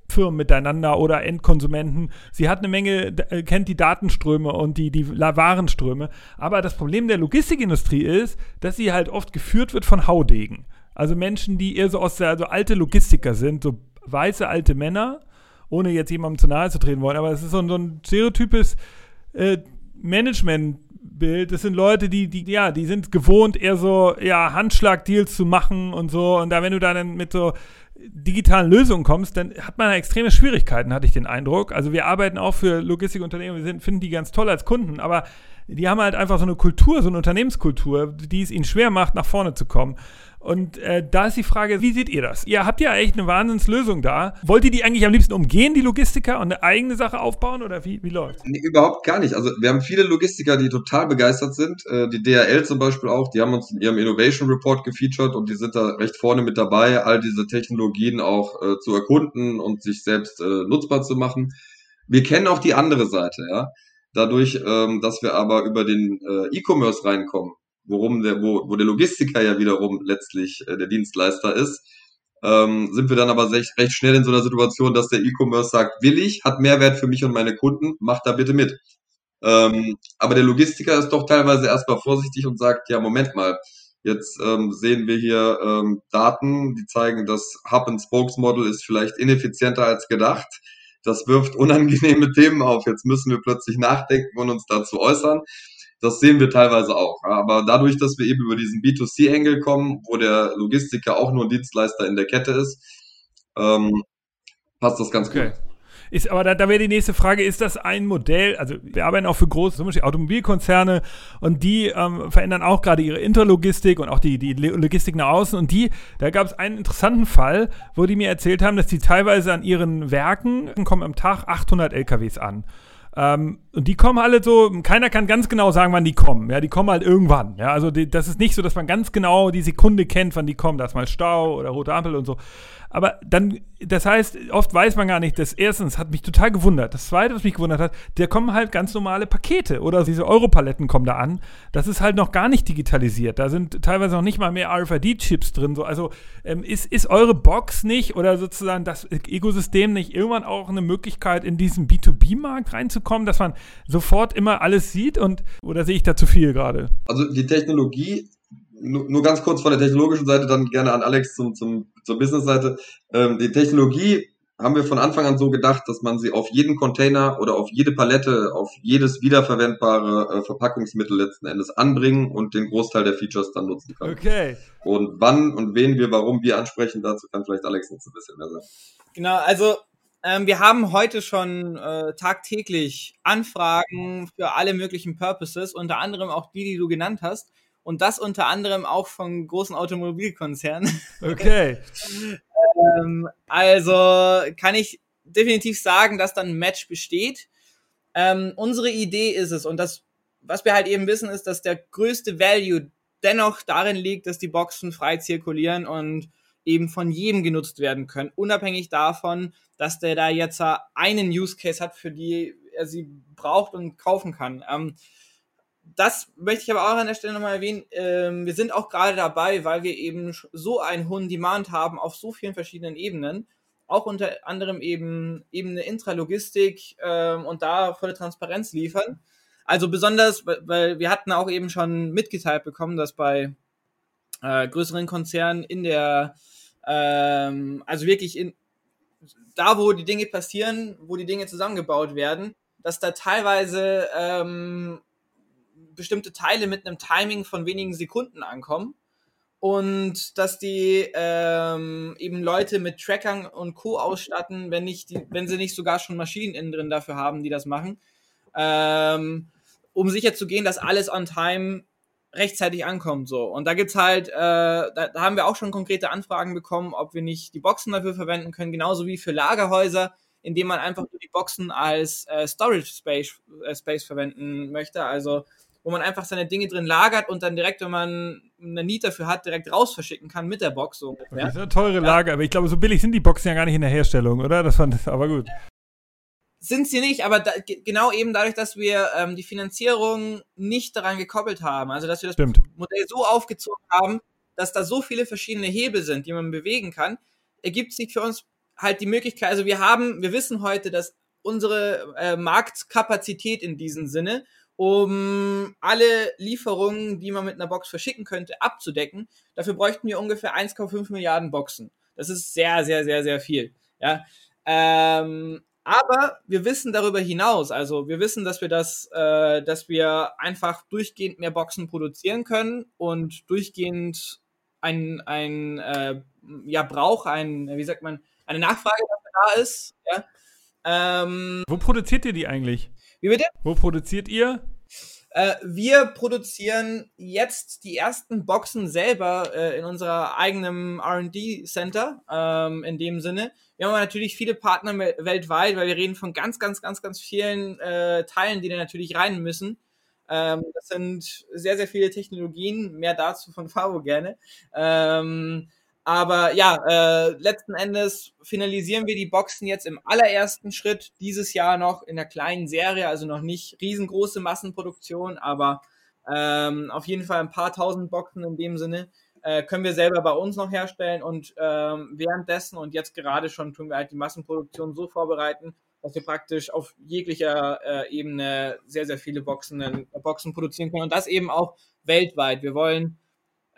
Firmen miteinander oder Endkonsumenten. Sie hat eine Menge, äh, kennt die Datenströme und die, die Warenströme. Aber das Problem der Logistikindustrie ist, dass sie halt oft geführt wird von Haudegen. Also Menschen, die eher so aus der, also alte Logistiker sind, so weiße alte Männer, ohne jetzt jemandem zu nahe zu treten wollen. Aber es ist so, so ein stereotypes äh, Managementbild. Das sind Leute, die, die, ja, die sind gewohnt, eher so, ja, Handschlagdeals zu machen und so. Und da, wenn du dann mit so digitalen Lösungen kommst, dann hat man extreme Schwierigkeiten, hatte ich den Eindruck. Also wir arbeiten auch für Logistikunternehmen, wir sind, finden die ganz toll als Kunden, aber die haben halt einfach so eine Kultur, so eine Unternehmenskultur, die es ihnen schwer macht, nach vorne zu kommen. Und äh, da ist die Frage, wie seht ihr das? Ihr habt ja echt eine Wahnsinnslösung da. Wollt ihr die eigentlich am liebsten umgehen, die Logistiker, und eine eigene Sache aufbauen oder wie, wie läuft nee, Überhaupt gar nicht. Also wir haben viele Logistiker, die total begeistert sind. Äh, die DHL zum Beispiel auch, die haben uns in ihrem Innovation Report gefeatured und die sind da recht vorne mit dabei, all diese Technologien auch äh, zu erkunden und sich selbst äh, nutzbar zu machen. Wir kennen auch die andere Seite, ja. Dadurch, ähm, dass wir aber über den äh, E-Commerce reinkommen, worum der, wo, wo der Logistiker ja wiederum letztlich äh, der Dienstleister ist, ähm, sind wir dann aber recht, recht schnell in so einer Situation, dass der E-Commerce sagt, will ich, hat Mehrwert für mich und meine Kunden, macht da bitte mit. Ähm, aber der Logistiker ist doch teilweise erstmal vorsichtig und sagt, ja, Moment mal, jetzt ähm, sehen wir hier ähm, Daten, die zeigen, das Hub-and-Spokes-Model ist vielleicht ineffizienter als gedacht. Das wirft unangenehme [LAUGHS] Themen auf. Jetzt müssen wir plötzlich nachdenken und uns dazu äußern. Das sehen wir teilweise auch. Aber dadurch, dass wir eben über diesen B2C-Engel kommen, wo der Logistiker auch nur Dienstleister in der Kette ist, ähm, passt das ganz okay. gut. Ist, aber da, da wäre die nächste Frage, ist das ein Modell, also wir arbeiten auch für große, zum Beispiel Automobilkonzerne und die ähm, verändern auch gerade ihre Interlogistik und auch die, die Logistik nach außen und die, da gab es einen interessanten Fall, wo die mir erzählt haben, dass die teilweise an ihren Werken kommen am Tag 800 LKWs an. Ähm, und die kommen alle so, keiner kann ganz genau sagen, wann die kommen. Ja, die kommen halt irgendwann. Ja, also die, das ist nicht so, dass man ganz genau die Sekunde kennt, wann die kommen. Da ist mal Stau oder rote Ampel und so. Aber dann, das heißt, oft weiß man gar nicht, das erstens hat mich total gewundert. Das zweite, was mich gewundert hat, da kommen halt ganz normale Pakete oder diese Europaletten kommen da an. Das ist halt noch gar nicht digitalisiert. Da sind teilweise noch nicht mal mehr RFID-Chips drin. So. Also ähm, ist, ist eure Box nicht oder sozusagen das Ökosystem nicht irgendwann auch eine Möglichkeit, in diesen B2B-Markt reinzukommen, dass man sofort immer alles sieht und oder sehe ich da zu viel gerade? Also die Technologie nur, nur ganz kurz von der technologischen Seite, dann gerne an Alex zum, zum, zur Business-Seite. Ähm, die Technologie haben wir von Anfang an so gedacht, dass man sie auf jeden Container oder auf jede Palette, auf jedes wiederverwendbare äh, Verpackungsmittel letzten Endes anbringen und den Großteil der Features dann nutzen kann. Okay. Und wann und wen wir, warum wir ansprechen, dazu kann vielleicht Alex jetzt ein bisschen mehr sagen. Genau, also ähm, wir haben heute schon äh, tagtäglich Anfragen für alle möglichen Purposes, unter anderem auch die, die du genannt hast und das unter anderem auch von großen Automobilkonzernen. [LAUGHS] Okay. ähm, also kann ich definitiv sagen, dass dann ein Match besteht. Ähm, unsere Idee ist es und das, was wir halt eben wissen, ist, dass der größte Value dennoch darin liegt, dass die Boxen frei zirkulieren und eben von jedem genutzt werden können, unabhängig davon, dass der da jetzt einen Use Case hat, für die er sie braucht und kaufen kann. Ähm, das möchte ich aber auch an der Stelle nochmal erwähnen. Ähm, wir sind auch gerade dabei, weil wir eben so einen hohen Demand haben auf so vielen verschiedenen Ebenen. Auch unter anderem eben Ebene Intralogistik ähm, und da volle Transparenz liefern. Also besonders, weil wir hatten auch eben schon mitgeteilt bekommen, dass bei äh, größeren Konzernen in der, ähm, also wirklich in, da, wo die Dinge passieren, wo die Dinge zusammengebaut werden, dass da teilweise ähm, bestimmte Teile mit einem Timing von wenigen Sekunden ankommen und dass die ähm, eben Leute mit Trackern und Co. ausstatten, wenn, nicht die, wenn sie nicht sogar schon Maschinen innen drin dafür haben, die das machen, ähm, um sicher zu gehen, dass alles on time rechtzeitig ankommt. So. Und da gibt's halt, äh, da, da haben wir auch schon konkrete Anfragen bekommen, ob wir nicht die Boxen dafür verwenden können, genauso wie für Lagerhäuser, indem man einfach nur die Boxen als äh, Storage Space, äh, Space verwenden möchte. Also wo man einfach seine Dinge drin lagert und dann direkt, wenn man eine Need dafür hat, direkt raus verschicken kann mit der Box. So ungefähr. Das ist eine teure Lager, ja. aber ich glaube, so billig sind die Boxen ja gar nicht in der Herstellung, oder? Das fand aber gut. Sind sie nicht, aber da, genau eben dadurch, dass wir ähm, die Finanzierung nicht daran gekoppelt haben, also dass wir das Stimmt. Modell so aufgezogen haben, dass da so viele verschiedene Hebel sind, die man bewegen kann, ergibt sich für uns halt die Möglichkeit, also wir haben, wir wissen heute, dass unsere äh, Marktkapazität in diesem Sinne um alle Lieferungen, die man mit einer Box verschicken könnte, abzudecken. Dafür bräuchten wir ungefähr 1,5 Milliarden Boxen. Das ist sehr, sehr, sehr, sehr viel. Ja. Ähm, aber wir wissen darüber hinaus, also wir wissen, dass wir das, äh, dass wir einfach durchgehend mehr Boxen produzieren können und durchgehend ein, ein äh, ja, Brauch, ein, wie sagt man, eine Nachfrage dafür da ist. Ja. Ähm, Wo produziert ihr die eigentlich? Wie bitte? Wo produziert ihr? Äh, wir produzieren jetzt die ersten Boxen selber äh, in unserer eigenen R&D-Center, ähm, in dem Sinne. Wir haben natürlich viele Partner weltweit, weil wir reden von ganz, ganz, ganz, ganz vielen äh, Teilen, die da natürlich rein müssen. Ähm, das sind sehr, sehr viele Technologien. Mehr dazu von Faro gerne. Ähm, aber ja, äh, letzten Endes finalisieren wir die Boxen jetzt im allerersten Schritt dieses Jahr noch in der kleinen Serie, also noch nicht riesengroße Massenproduktion, aber ähm, auf jeden Fall ein paar tausend Boxen in dem Sinne äh, können wir selber bei uns noch herstellen und ähm, währenddessen und jetzt gerade schon tun wir halt die Massenproduktion so vorbereiten, dass wir praktisch auf jeglicher äh, Ebene sehr, sehr viele Boxen, äh, Boxen produzieren können und das eben auch weltweit. Wir wollen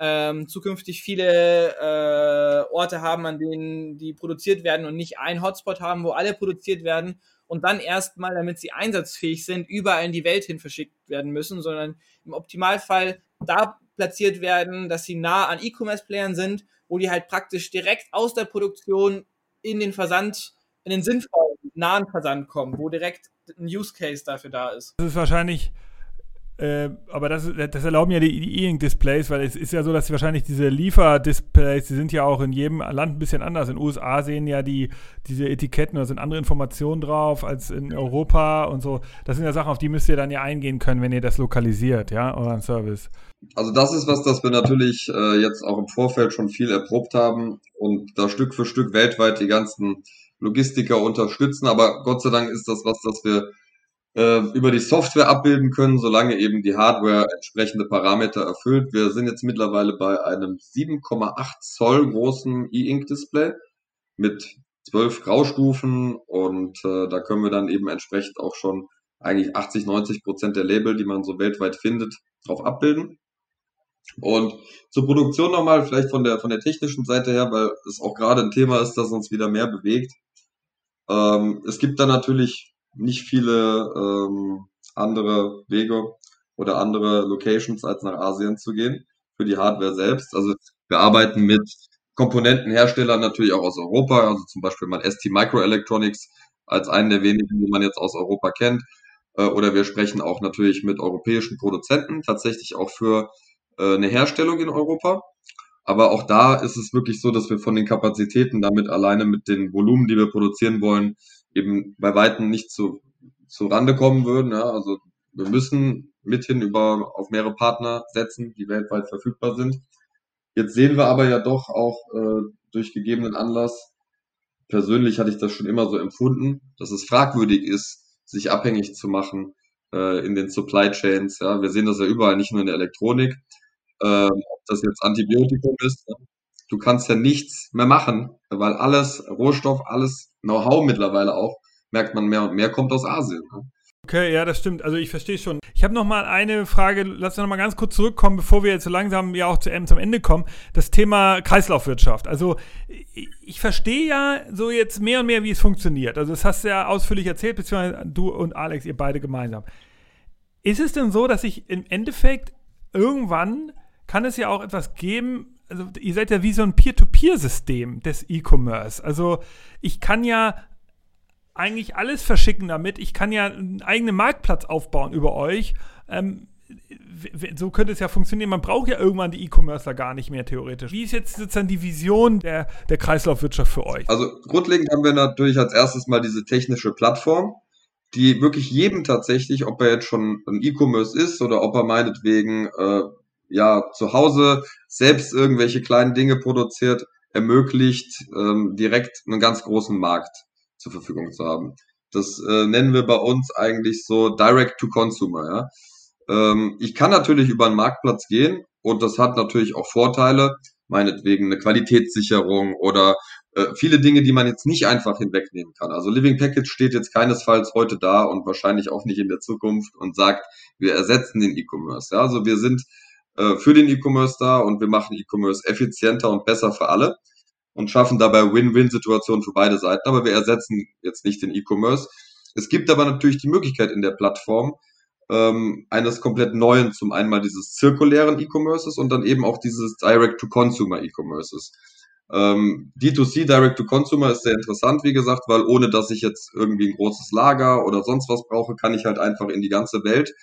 ähm, zukünftig viele äh, Orte haben, an denen die produziert werden und nicht ein Hotspot haben, wo alle produziert werden und dann erstmal, damit sie einsatzfähig sind, überall in die Welt hin verschickt werden müssen, sondern im Optimalfall da platziert werden, dass sie nah an E-Commerce-Playern sind, wo die halt praktisch direkt aus der Produktion in den Versand, in den sinnvollen, nahen Versand kommen, wo direkt ein Use Case dafür da ist. Das ist wahrscheinlich äh, aber das, das, erlauben ja die E-Ink-Displays, weil es ist ja so, dass wahrscheinlich diese Lieferdisplays, die sind ja auch in jedem Land ein bisschen anders. In den USA sehen ja die, diese Etiketten, da sind andere Informationen drauf als in Europa und so. Das sind ja Sachen, auf die müsst ihr dann ja eingehen können, wenn ihr das lokalisiert, ja, euren Service. Also das ist was, das wir natürlich äh, jetzt auch im Vorfeld schon viel erprobt haben und da Stück für Stück weltweit die ganzen Logistiker unterstützen. Aber Gott sei Dank ist das was, das wir über die Software abbilden können, solange eben die Hardware entsprechende Parameter erfüllt. Wir sind jetzt mittlerweile bei einem 7,8 Zoll großen E-Ink-Display mit zwölf Graustufen und äh, da können wir dann eben entsprechend auch schon eigentlich 80, 90 Prozent der Label, die man so weltweit findet, drauf abbilden. Und zur Produktion nochmal, vielleicht von der, von der technischen Seite her, weil es auch gerade ein Thema ist, das uns wieder mehr bewegt. Ähm, es gibt da natürlich nicht viele ähm, andere Wege oder andere Locations als nach Asien zu gehen für die Hardware selbst. Also wir arbeiten mit Komponentenherstellern natürlich auch aus Europa, also zum Beispiel mal ST Microelectronics als einen der wenigen, die man jetzt aus Europa kennt. Äh, oder wir sprechen auch natürlich mit europäischen Produzenten, tatsächlich auch für äh, eine Herstellung in Europa. Aber auch da ist es wirklich so, dass wir von den Kapazitäten damit alleine mit den Volumen, die wir produzieren wollen, eben bei Weitem nicht zu, zu Rande kommen würden. Ja. Also wir müssen mithin über auf mehrere Partner setzen, die weltweit verfügbar sind. Jetzt sehen wir aber ja doch auch äh, durch gegebenen Anlass, persönlich hatte ich das schon immer so empfunden, dass es fragwürdig ist, sich abhängig zu machen äh, in den Supply Chains. Ja. Wir sehen das ja überall, nicht nur in der Elektronik. Ähm, ob das jetzt Antibiotikum ist. Du kannst ja nichts mehr machen, weil alles Rohstoff, alles Know-how mittlerweile auch, merkt man mehr und mehr, kommt aus Asien. Ne? Okay, ja, das stimmt. Also ich verstehe schon. Ich habe noch mal eine Frage. Lass uns noch mal ganz kurz zurückkommen, bevor wir jetzt so langsam ja auch zu, zum Ende kommen. Das Thema Kreislaufwirtschaft. Also ich verstehe ja so jetzt mehr und mehr, wie es funktioniert. Also das hast du ja ausführlich erzählt, beziehungsweise du und Alex, ihr beide gemeinsam. Ist es denn so, dass ich im Endeffekt irgendwann kann es ja auch etwas geben, also ihr seid ja wie so ein Peer-to-Peer-System des E-Commerce. Also ich kann ja eigentlich alles verschicken damit. Ich kann ja einen eigenen Marktplatz aufbauen über euch. Ähm, so könnte es ja funktionieren. Man braucht ja irgendwann die E-Commercer gar nicht mehr theoretisch. Wie ist jetzt sozusagen die Vision der, der Kreislaufwirtschaft für euch? Also grundlegend haben wir natürlich als erstes mal diese technische Plattform, die wirklich jedem tatsächlich, ob er jetzt schon ein E-Commerce ist oder ob er meinetwegen äh, ja zu Hause selbst irgendwelche kleinen Dinge produziert, ermöglicht, ähm, direkt einen ganz großen Markt zur Verfügung zu haben. Das äh, nennen wir bei uns eigentlich so Direct to Consumer. Ja? Ähm, ich kann natürlich über einen Marktplatz gehen und das hat natürlich auch Vorteile, meinetwegen eine Qualitätssicherung oder äh, viele Dinge, die man jetzt nicht einfach hinwegnehmen kann. Also Living Package steht jetzt keinesfalls heute da und wahrscheinlich auch nicht in der Zukunft und sagt, wir ersetzen den E-Commerce. Ja? Also wir sind äh, für den E-Commerce da und wir machen E-Commerce effizienter und besser für alle und schaffen dabei Win-Win-Situationen für beide Seiten. Aber wir ersetzen jetzt nicht den E-Commerce. Es gibt aber natürlich die Möglichkeit in der Plattform ähm, eines komplett neuen, zum einen mal dieses zirkulären E-Commerces und dann eben auch dieses Direct-to-Consumer E-Commerces. Ähm, D2C, Direct-to-Consumer, ist sehr interessant, wie gesagt, weil ohne dass ich jetzt irgendwie ein großes Lager oder sonst was brauche, kann ich halt einfach in die ganze Welt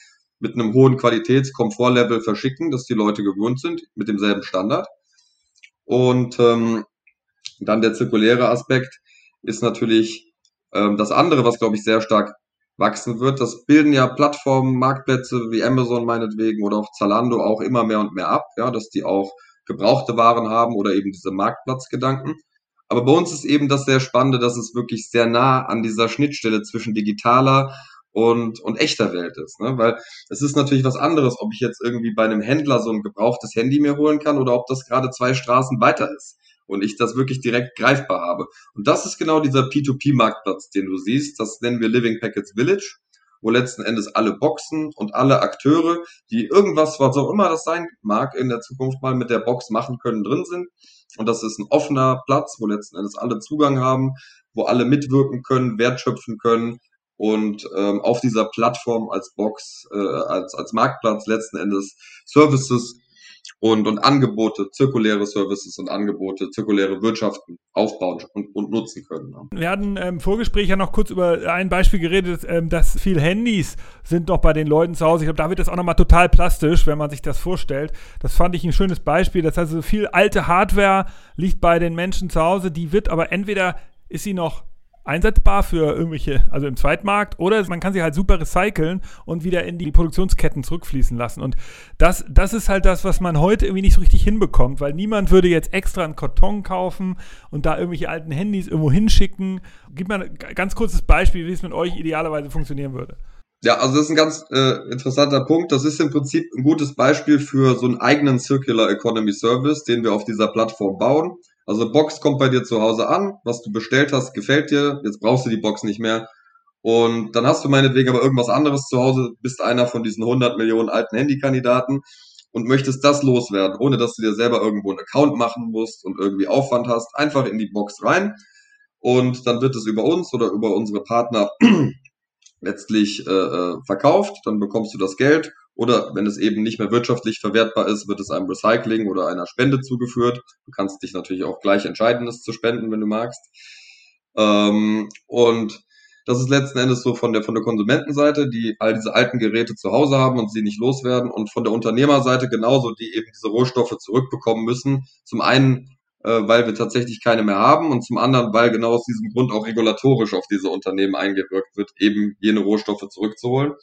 mit einem hohen Qualitäts-Komfort-Level verschicken, dass die Leute gewohnt sind, mit demselben Standard. Und ähm, dann der zirkuläre Aspekt ist natürlich ähm, das andere, was, glaube ich, sehr stark wachsen wird. Das bilden ja Plattformen, Marktplätze wie Amazon meinetwegen oder auch Zalando auch immer mehr und mehr ab, ja, dass die auch gebrauchte Waren haben oder eben diese Marktplatzgedanken. Aber bei uns ist eben das sehr Spannende, dass es wirklich sehr nah an dieser Schnittstelle zwischen digitaler und, und echter Welt ist. Ne? Weil es ist natürlich was anderes, ob ich jetzt irgendwie bei einem Händler so ein gebrauchtes Handy mir holen kann oder ob das gerade zwei Straßen weiter ist und ich das wirklich direkt greifbar habe. Und das ist genau dieser P2P-Marktplatz, den du siehst. Das nennen wir Living Packets Village, wo letzten Endes alle Boxen und alle Akteure, die irgendwas, was auch immer das sein mag, in der Zukunft mal mit der Box machen können, drin sind. Und das ist ein offener Platz, wo letzten Endes alle Zugang haben, wo alle mitwirken können, wertschöpfen können und ähm, auf dieser Plattform als Box, äh, als, als Marktplatz letzten Endes Services und, und Angebote, zirkuläre Services und Angebote, zirkuläre Wirtschaften aufbauen und, und nutzen können. Wir hatten im ähm, Vorgespräch ja noch kurz über ein Beispiel geredet, ähm, dass viel Handys sind noch bei den Leuten zu Hause. Ich glaube, da wird das auch nochmal total plastisch, wenn man sich das vorstellt. Das fand ich ein schönes Beispiel. Das heißt, so viel alte Hardware liegt bei den Menschen zu Hause, die wird aber entweder ist sie noch einsetzbar für irgendwelche, also im Zweitmarkt, oder man kann sie halt super recyceln und wieder in die Produktionsketten zurückfließen lassen. Und das, das ist halt das, was man heute irgendwie nicht so richtig hinbekommt, weil niemand würde jetzt extra einen Karton kaufen und da irgendwelche alten Handys irgendwo hinschicken. Gib mal ein ganz kurzes Beispiel, wie es mit euch idealerweise funktionieren würde. Ja, also das ist ein ganz äh, interessanter Punkt. Das ist im Prinzip ein gutes Beispiel für so einen eigenen Circular Economy Service, den wir auf dieser Plattform bauen. Also Box kommt bei dir zu Hause an, was du bestellt hast, gefällt dir, jetzt brauchst du die Box nicht mehr. Und dann hast du meinetwegen aber irgendwas anderes zu Hause, bist einer von diesen 100 Millionen alten Handykandidaten und möchtest das loswerden, ohne dass du dir selber irgendwo einen Account machen musst und irgendwie Aufwand hast, einfach in die Box rein. Und dann wird es über uns oder über unsere Partner [CLEARS THROAT] letztlich äh, äh verkauft, dann bekommst du das Geld oder wenn es eben nicht mehr wirtschaftlich verwertbar ist, wird es einem Recycling oder einer Spende zugeführt. Du kannst dich natürlich auch gleich entscheiden, das zu spenden, wenn du magst. Ähm, und das ist letzten Endes so von der, von der Konsumentenseite, die all diese alten Geräte zu Hause haben und sie nicht loswerden. Und von der Unternehmerseite genauso, die eben diese Rohstoffe zurückbekommen müssen. Zum einen, äh, weil wir tatsächlich keine mehr haben und zum anderen, weil genau aus diesem Grund auch regulatorisch auf diese Unternehmen eingewirkt wird, eben jene Rohstoffe zurückzuholen.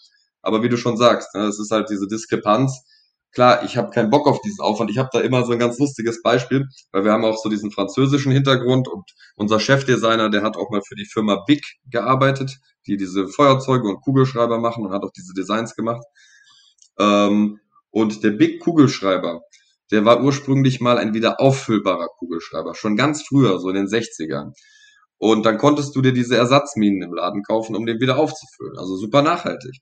Aber wie du schon sagst, ne, es ist halt diese Diskrepanz. Klar, ich habe keinen Bock auf diesen Aufwand. Ich habe da immer so ein ganz lustiges Beispiel, weil wir haben auch so diesen französischen Hintergrund und unser Chefdesigner, der hat auch mal für die Firma Big gearbeitet, die diese Feuerzeuge und Kugelschreiber machen und hat auch diese Designs gemacht. Ähm, und der Big Kugelschreiber, der war ursprünglich mal ein wieder auffüllbarer Kugelschreiber, schon ganz früher, so in den 60ern. Und dann konntest du dir diese Ersatzminen im Laden kaufen, um den wieder aufzufüllen. Also super nachhaltig.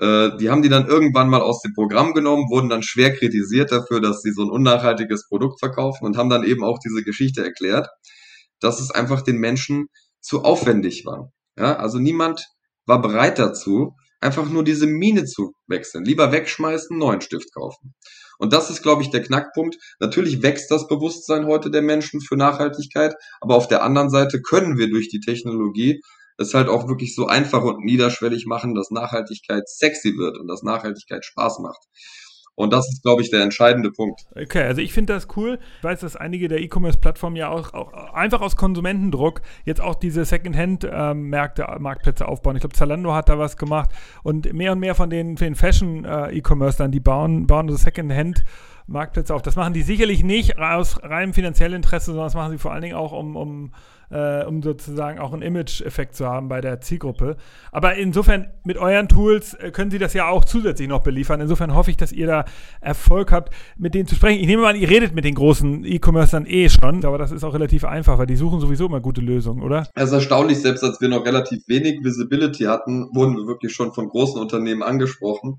Äh, die haben die dann irgendwann mal aus dem Programm genommen, wurden dann schwer kritisiert dafür, dass sie so ein unnachhaltiges Produkt verkaufen und haben dann eben auch diese Geschichte erklärt, dass es einfach den Menschen zu aufwendig war. Ja, also niemand war bereit dazu, einfach nur diese Mine zu wechseln. Lieber wegschmeißen, neuen Stift kaufen. Und das ist, glaube ich, der Knackpunkt. Natürlich wächst das Bewusstsein heute der Menschen für Nachhaltigkeit, aber auf der anderen Seite können wir durch die Technologie es halt auch wirklich so einfach und niederschwellig machen, dass Nachhaltigkeit sexy wird und dass Nachhaltigkeit Spaß macht. Und das ist, glaube ich, der entscheidende Punkt. Okay, also ich finde das cool. Ich weiß, dass einige der E-Commerce-Plattformen ja auch, auch, einfach aus Konsumentendruck jetzt auch diese Second-Hand-Märkte, äh, Marktplätze aufbauen. Ich glaube, Zalando hat da was gemacht und mehr und mehr von den, den Fashion-E-Commerce-Lern, die bauen, bauen so Second-Hand- Marktplätze auf. Das machen die sicherlich nicht aus reinem finanziellem Interesse, sondern das machen sie vor allen Dingen auch, um, um äh, um sozusagen auch einen Image-Effekt zu haben bei der Zielgruppe. Aber insofern, mit euren Tools äh, können Sie das ja auch zusätzlich noch beliefern. Insofern hoffe ich, dass ihr da Erfolg habt, mit denen zu sprechen. Ich nehme mal an, ihr redet mit den großen E-Commercern eh schon, aber das ist auch relativ einfach, weil die suchen sowieso immer gute Lösungen, oder? Es ist erstaunlich, selbst als wir noch relativ wenig Visibility hatten, wurden wir wirklich schon von großen Unternehmen angesprochen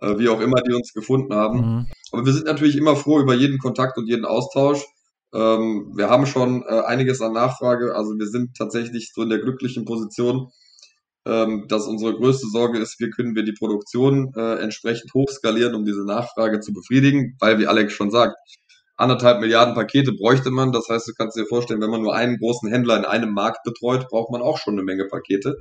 äh, wie auch immer die uns gefunden haben. Mhm. Aber wir sind natürlich immer froh über jeden Kontakt und jeden Austausch. Ähm, wir haben schon äh, einiges an Nachfrage. Also wir sind tatsächlich so in der glücklichen Position, ähm, dass unsere größte Sorge ist, wie können wir die Produktion äh, entsprechend hochskalieren, um diese Nachfrage zu befriedigen, weil, wie Alex schon sagt, anderthalb Milliarden Pakete bräuchte man. Das heißt, du kannst dir vorstellen, wenn man nur einen großen Händler in einem Markt betreut, braucht man auch schon eine Menge Pakete,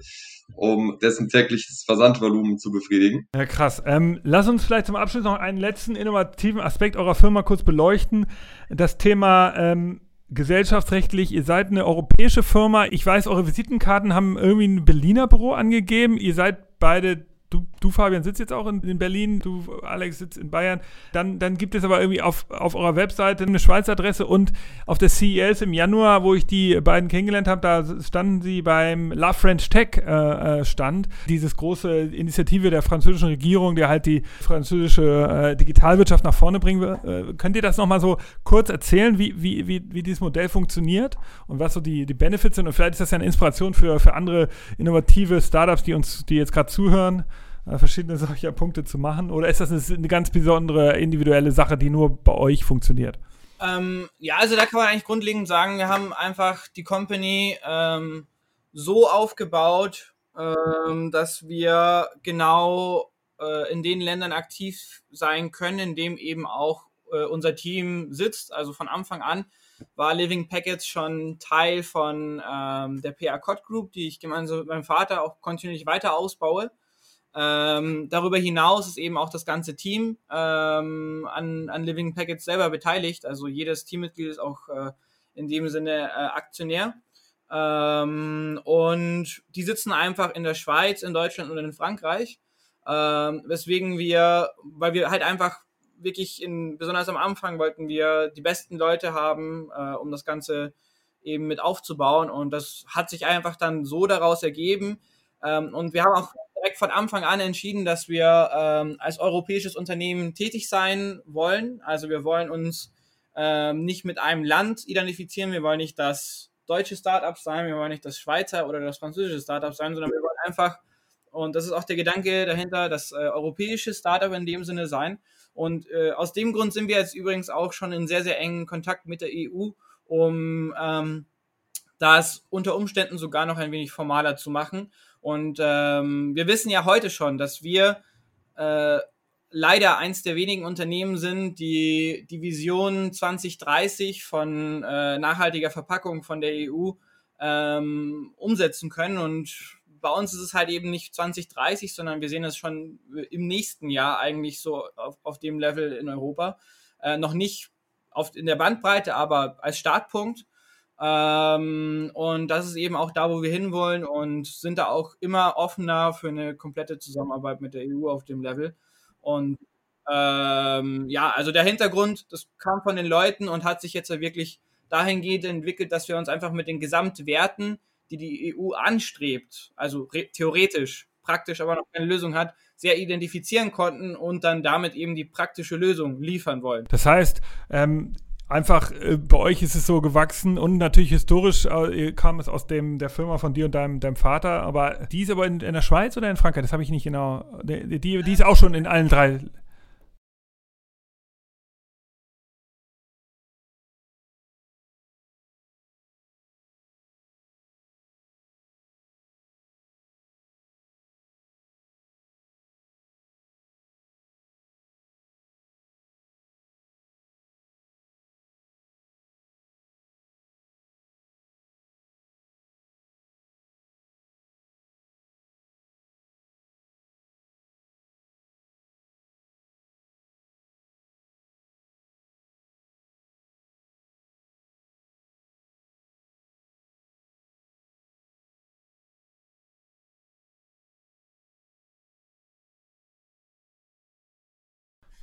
um dessen tägliches Versandvolumen zu befriedigen. Ja, krass. Ähm, lass uns vielleicht zum Abschluss noch einen letzten innovativen Aspekt eurer Firma kurz beleuchten. Das Thema ähm, gesellschaftsrechtlich, ihr seid eine europäische Firma. Ich weiß, eure Visitenkarten haben irgendwie ein Berliner Büro angegeben. Ihr seid beide du, du Fabian sitzt jetzt auch in, in, Berlin, du Alex sitzt in Bayern. Dann, dann gibt es aber irgendwie auf, auf eurer Webseite eine Schweizer Adresse und auf der CES im Januar, wo ich die beiden kennengelernt habe, da standen sie beim La French Tech äh, äh, Stand. Dieses große Initiative der französischen Regierung, der halt die französische äh, Digitalwirtschaft nach vorne bringen will. Äh, könnt ihr das nochmal so kurz erzählen, wie, wie, wie, wie dieses Modell funktioniert und was so die, die Benefits sind? Und vielleicht ist das ja eine Inspiration für, für andere innovative Startups, die uns, die jetzt gerade zuhören verschiedene solcher Punkte zu machen? Oder ist das eine, eine ganz besondere individuelle Sache, die nur bei euch funktioniert? Ähm, ja, also da kann man eigentlich grundlegend sagen, wir haben einfach die Company ähm, so aufgebaut, ähm, dass wir genau äh, in den Ländern aktiv sein können, in dem eben auch äh, unser Team sitzt. Also von Anfang an war Living Packets schon Teil von ähm, der PA Cod Group, die ich gemeinsam mit meinem Vater auch kontinuierlich weiter ausbaue. Ähm, darüber hinaus ist eben auch das ganze Team ähm, an, an Living Packets selber beteiligt. Also jedes Teammitglied ist auch äh, in dem Sinne äh, Aktionär. Ähm, und die sitzen einfach in der Schweiz, in Deutschland und in Frankreich. Ähm, weswegen wir, weil wir halt einfach wirklich in, besonders am Anfang wollten wir die besten Leute haben, äh, um das Ganze eben mit aufzubauen. Und das hat sich einfach dann so daraus ergeben. Ähm, und wir haben auch direkt von Anfang an entschieden, dass wir ähm, als europäisches Unternehmen tätig sein wollen. Also wir wollen uns ähm, nicht mit einem Land identifizieren. Wir wollen nicht das deutsche Startup sein, wir wollen nicht das Schweizer oder das französische Startup sein, sondern wir wollen einfach, und das ist auch der Gedanke dahinter, das äh, europäische Startup in dem Sinne sein. Und äh, aus dem Grund sind wir jetzt übrigens auch schon in sehr, sehr engen Kontakt mit der EU, um ähm, das unter Umständen sogar noch ein wenig formaler zu machen. Und ähm, wir wissen ja heute schon, dass wir äh, leider eins der wenigen Unternehmen sind, die die Vision 2030 von äh, nachhaltiger Verpackung von der EU ähm, umsetzen können. Und bei uns ist es halt eben nicht 2030, sondern wir sehen es schon im nächsten Jahr eigentlich so auf, auf dem Level in Europa. Äh, noch nicht auf, in der Bandbreite, aber als Startpunkt. Ähm, und das ist eben auch da, wo wir hinwollen und sind da auch immer offener für eine komplette Zusammenarbeit mit der EU auf dem Level. Und ähm, ja, also der Hintergrund, das kam von den Leuten und hat sich jetzt wirklich dahingehend entwickelt, dass wir uns einfach mit den Gesamtwerten, die die EU anstrebt, also theoretisch, praktisch aber noch keine Lösung hat, sehr identifizieren konnten und dann damit eben die praktische Lösung liefern wollen. Das heißt, ähm, einfach äh, bei euch ist es so gewachsen und natürlich historisch äh, kam es aus dem der Firma von dir und deinem, deinem Vater, aber die ist aber in, in der Schweiz oder in Frankreich? Das habe ich nicht genau. Die, die, die ist auch schon in allen drei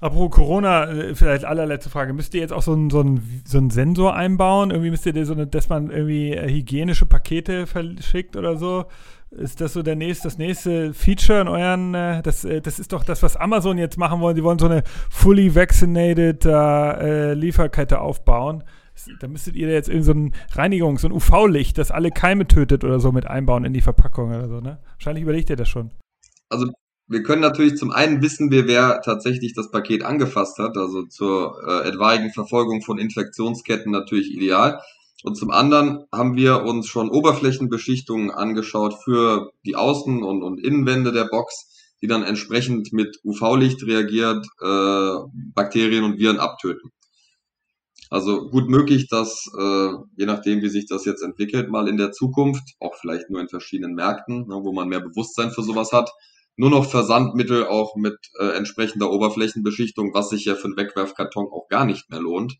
Apropos Corona, äh, vielleicht allerletzte Frage. Müsst ihr jetzt auch so einen, so einen, so einen Sensor einbauen? Irgendwie müsst ihr so eine, dass man irgendwie äh, hygienische Pakete verschickt oder so? Ist das so der nächste, das nächste Feature in euren, äh, das, das ist doch das, was Amazon jetzt machen wollen. Sie wollen so eine fully vaccinated äh, Lieferkette aufbauen. Da müsstet ihr jetzt irgendwie so ein Reinigungs-, so ein UV-Licht, das alle Keime tötet oder so mit einbauen in die Verpackung oder so, ne? Wahrscheinlich überlegt ihr das schon. Also wir können natürlich zum einen wissen wir, wer tatsächlich das Paket angefasst hat, also zur äh, etwaigen Verfolgung von Infektionsketten natürlich ideal. Und zum anderen haben wir uns schon Oberflächenbeschichtungen angeschaut für die Außen- und, und Innenwände der Box, die dann entsprechend mit UV-Licht reagiert, äh, Bakterien und Viren abtöten. Also gut möglich, dass äh, je nachdem, wie sich das jetzt entwickelt, mal in der Zukunft, auch vielleicht nur in verschiedenen Märkten, ne, wo man mehr Bewusstsein für sowas hat, nur noch Versandmittel auch mit äh, entsprechender Oberflächenbeschichtung, was sich ja für einen Wegwerfkarton auch gar nicht mehr lohnt,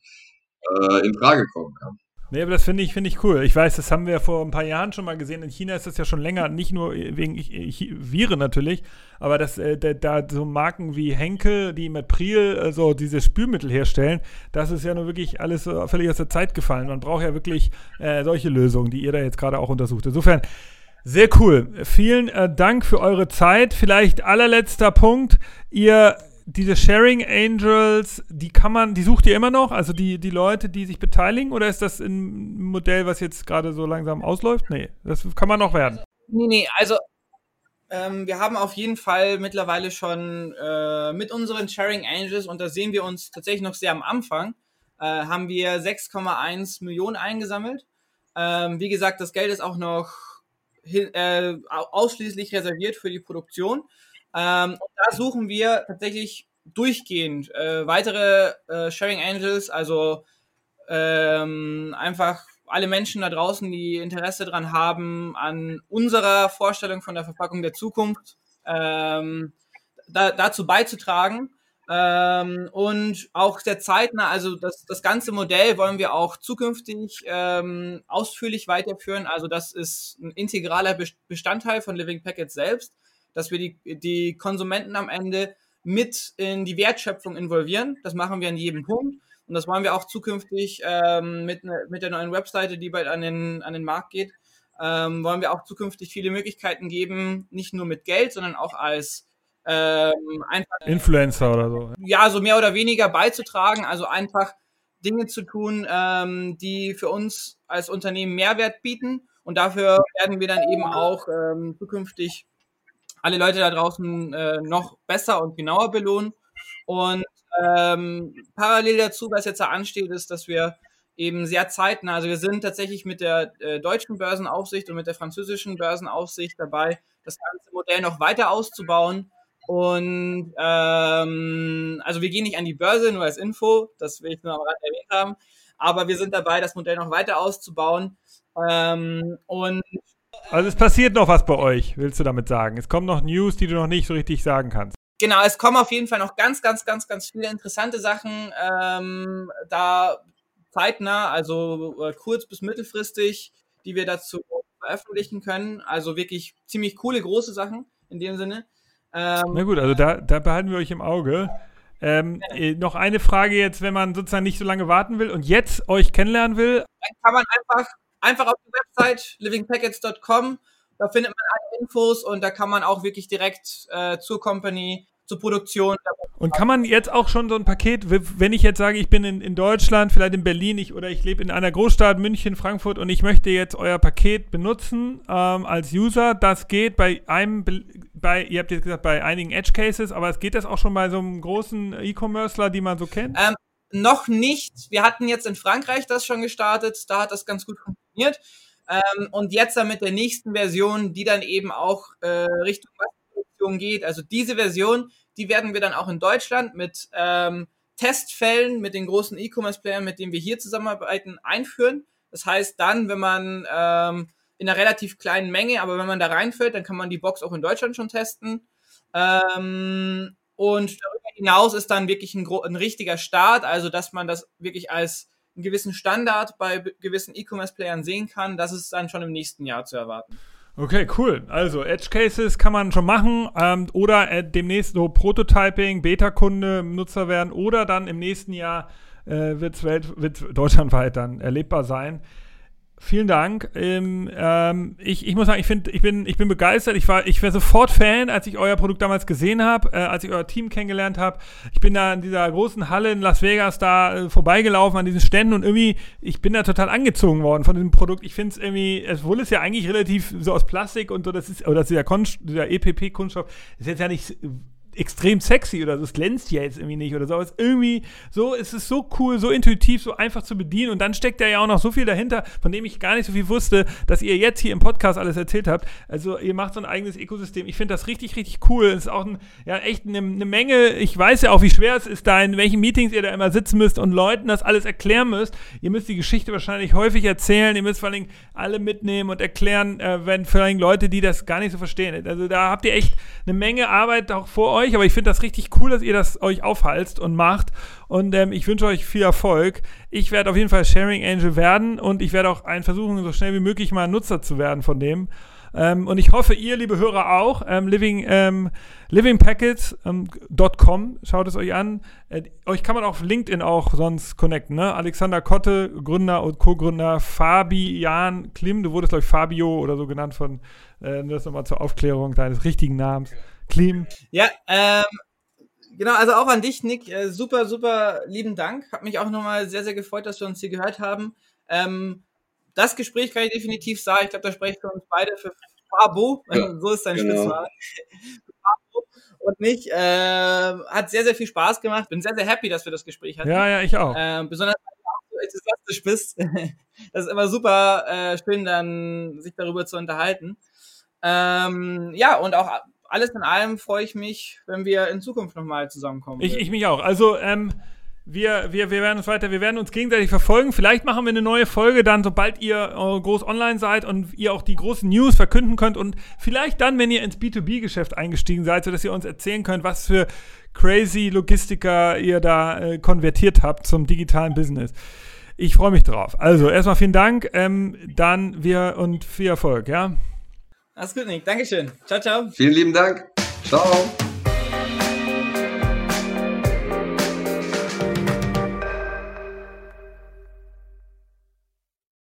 äh, in Frage kommen. Ja. Nee, aber das finde ich, finde ich cool. Ich weiß, das haben wir vor ein paar Jahren schon mal gesehen. In China ist das ja schon länger, nicht nur wegen Viren natürlich, aber dass äh, da, so Marken wie Henkel, die mit Priel äh, so diese Spülmittel herstellen, das ist ja nur wirklich alles so völlig aus der Zeit gefallen. Man braucht ja wirklich äh, solche Lösungen, die ihr da jetzt gerade auch untersucht. Insofern, sehr cool. Vielen äh, Dank für eure Zeit. Vielleicht allerletzter Punkt. Ihr, diese Sharing Angels, die kann man, die sucht ihr immer noch? Also die, die Leute, die sich beteiligen? Oder ist das ein Modell, was jetzt gerade so langsam ausläuft? Nee, das kann man noch werden. Nee, nee, also ähm, wir haben auf jeden Fall mittlerweile schon äh, mit unseren Sharing Angels, und da sehen wir uns tatsächlich noch sehr am Anfang, äh, haben wir 6,1 Millionen eingesammelt. Ähm, wie gesagt, das Geld ist auch noch äh, ausschließlich reserviert für die Produktion. Ähm, und da suchen wir tatsächlich durchgehend äh, weitere äh, Sharing Angels, also ähm, einfach alle Menschen da draußen, die Interesse daran haben, an unserer Vorstellung von der Verpackung der Zukunft ähm, da, dazu beizutragen. Ähm, und auch sehr zeitnah, also das, das ganze Modell wollen wir auch zukünftig ähm, ausführlich weiterführen. Also das ist ein integraler Bestandteil von Living Packets selbst, dass wir die, die Konsumenten am Ende mit in die Wertschöpfung involvieren. Das machen wir an jedem Punkt. Und das wollen wir auch zukünftig ähm, mit, ne, mit der neuen Webseite, die bald an den, an den Markt geht, ähm, wollen wir auch zukünftig viele Möglichkeiten geben, nicht nur mit Geld, sondern auch als ähm, einfach Influencer oder so. Ja, so mehr oder weniger beizutragen, also einfach Dinge zu tun, ähm, die für uns als Unternehmen Mehrwert bieten. Und dafür werden wir dann eben auch ähm, zukünftig alle Leute da draußen äh, noch besser und genauer belohnen. Und ähm, parallel dazu, was jetzt da ansteht, ist, dass wir eben sehr zeitnah, also wir sind tatsächlich mit der äh, deutschen Börsenaufsicht und mit der französischen Börsenaufsicht dabei, das ganze Modell noch weiter auszubauen und ähm, also wir gehen nicht an die Börse, nur als Info, das will ich nur am Rand erwähnt haben. Aber wir sind dabei, das Modell noch weiter auszubauen. Ähm, und also es passiert noch was bei euch, willst du damit sagen? Es kommen noch News, die du noch nicht so richtig sagen kannst. Genau, es kommen auf jeden Fall noch ganz, ganz, ganz, ganz viele interessante Sachen ähm, da zeitnah, also äh, kurz bis mittelfristig, die wir dazu veröffentlichen können. Also wirklich ziemlich coole, große Sachen in dem Sinne. Ähm, Na gut, also da, da behalten wir euch im Auge. Ähm, äh, noch eine Frage jetzt, wenn man sozusagen nicht so lange warten will und jetzt euch kennenlernen will. Dann kann man einfach, einfach auf die Website livingpackets.com, da findet man alle Infos und da kann man auch wirklich direkt äh, zur Company, zur Produktion. Und kann man jetzt auch schon so ein Paket, wenn ich jetzt sage, ich bin in, in Deutschland, vielleicht in Berlin ich, oder ich lebe in einer Großstadt, München, Frankfurt und ich möchte jetzt euer Paket benutzen ähm, als User, das geht bei einem, bei, ihr habt jetzt gesagt, bei einigen Edge Cases, aber es geht das auch schon bei so einem großen E-Commercer, die man so kennt? Ähm, noch nicht. Wir hatten jetzt in Frankreich das schon gestartet, da hat das ganz gut funktioniert. Ähm, und jetzt dann mit der nächsten Version, die dann eben auch äh, Richtung Massenproduktion geht. Also diese Version, die werden wir dann auch in Deutschland mit ähm, Testfällen mit den großen E-Commerce-Playern, mit denen wir hier zusammenarbeiten, einführen. Das heißt, dann, wenn man ähm, in einer relativ kleinen Menge, aber wenn man da reinfällt, dann kann man die Box auch in Deutschland schon testen. Ähm, und darüber hinaus ist dann wirklich ein, ein richtiger Start, also dass man das wirklich als einen gewissen Standard bei gewissen E-Commerce-Playern sehen kann. Das ist dann schon im nächsten Jahr zu erwarten. Okay, cool. Also Edge Cases kann man schon machen ähm, oder äh, demnächst so Prototyping, Beta-Kunde, Nutzer werden oder dann im nächsten Jahr äh, wird es deutschlandweit dann erlebbar sein. Vielen Dank. Ähm, ähm, ich, ich muss sagen, ich, find, ich, bin, ich bin begeistert. Ich war, ich war sofort Fan, als ich euer Produkt damals gesehen habe, äh, als ich euer Team kennengelernt habe. Ich bin da in dieser großen Halle in Las Vegas da äh, vorbeigelaufen an diesen Ständen und irgendwie, ich bin da total angezogen worden von diesem Produkt. Ich finde es irgendwie, obwohl es ja eigentlich relativ so aus Plastik und so, das ist, oder das ist dieser, dieser EPP-Kunststoff, ist jetzt ja nicht extrem sexy oder so. Es glänzt ja jetzt irgendwie nicht oder so. Aber es ist irgendwie so, es ist so cool, so intuitiv, so einfach zu bedienen. Und dann steckt da ja auch noch so viel dahinter, von dem ich gar nicht so viel wusste, dass ihr jetzt hier im Podcast alles erzählt habt. Also ihr macht so ein eigenes Ökosystem. Ich finde das richtig, richtig cool. Es ist auch ein, ja echt eine, eine, Menge. Ich weiß ja auch, wie schwer es ist, da in welchen Meetings ihr da immer sitzen müsst und Leuten das alles erklären müsst. Ihr müsst die Geschichte wahrscheinlich häufig erzählen. Ihr müsst vor allem alle mitnehmen und erklären, äh, wenn vor allem Leute, die das gar nicht so verstehen. Also da habt ihr echt eine Menge Arbeit auch vor euch euch, aber ich finde das richtig cool, dass ihr das euch aufhalst und macht. Und ähm, ich wünsche euch viel Erfolg. Ich werde auf jeden Fall Sharing Angel werden und ich werde auch einen versuchen, so schnell wie möglich mal Nutzer zu werden von dem. Ähm, und ich hoffe, ihr, liebe Hörer, auch. Ähm, living, ähm, livingpackets.com, ähm, schaut es euch an. Äh, euch kann man auf LinkedIn auch sonst connecten. Ne? Alexander Kotte, Gründer und Co-Gründer, Fabian Klim, du wurdest, glaube ich, Fabio oder so genannt von, äh, das nochmal zur Aufklärung deines richtigen Namens. Klim. Ja, ähm, genau, also auch an dich, Nick. Äh, super, super lieben Dank. Hat mich auch nochmal sehr, sehr gefreut, dass wir uns hier gehört haben. Ähm, das Gespräch kann ich definitiv sagen. Ich glaube, da spreche ich für uns beide für Fabo. Ja, [LAUGHS] so ist dein genau. Spitzname. und mich. Äh, hat sehr, sehr viel Spaß gemacht. Bin sehr, sehr happy, dass wir das Gespräch hatten. Ja, ja, ich auch. Äh, besonders, weil du auch so enthusiastisch bist. [LAUGHS] das ist immer super äh, schön, dann sich darüber zu unterhalten. Ähm, ja, und auch alles in allem freue ich mich, wenn wir in Zukunft nochmal zusammenkommen. Ich, ich mich auch. Also, ähm, wir, wir, wir werden uns weiter, wir werden uns gegenseitig verfolgen. Vielleicht machen wir eine neue Folge dann, sobald ihr äh, groß online seid und ihr auch die großen News verkünden könnt und vielleicht dann, wenn ihr ins B2B-Geschäft eingestiegen seid, sodass ihr uns erzählen könnt, was für crazy Logistiker ihr da äh, konvertiert habt zum digitalen Business. Ich freue mich drauf. Also erstmal vielen Dank, ähm, dann wir und viel Erfolg, ja? Alles gut, Nick. Dankeschön. Ciao, ciao. Vielen lieben Dank. Ciao.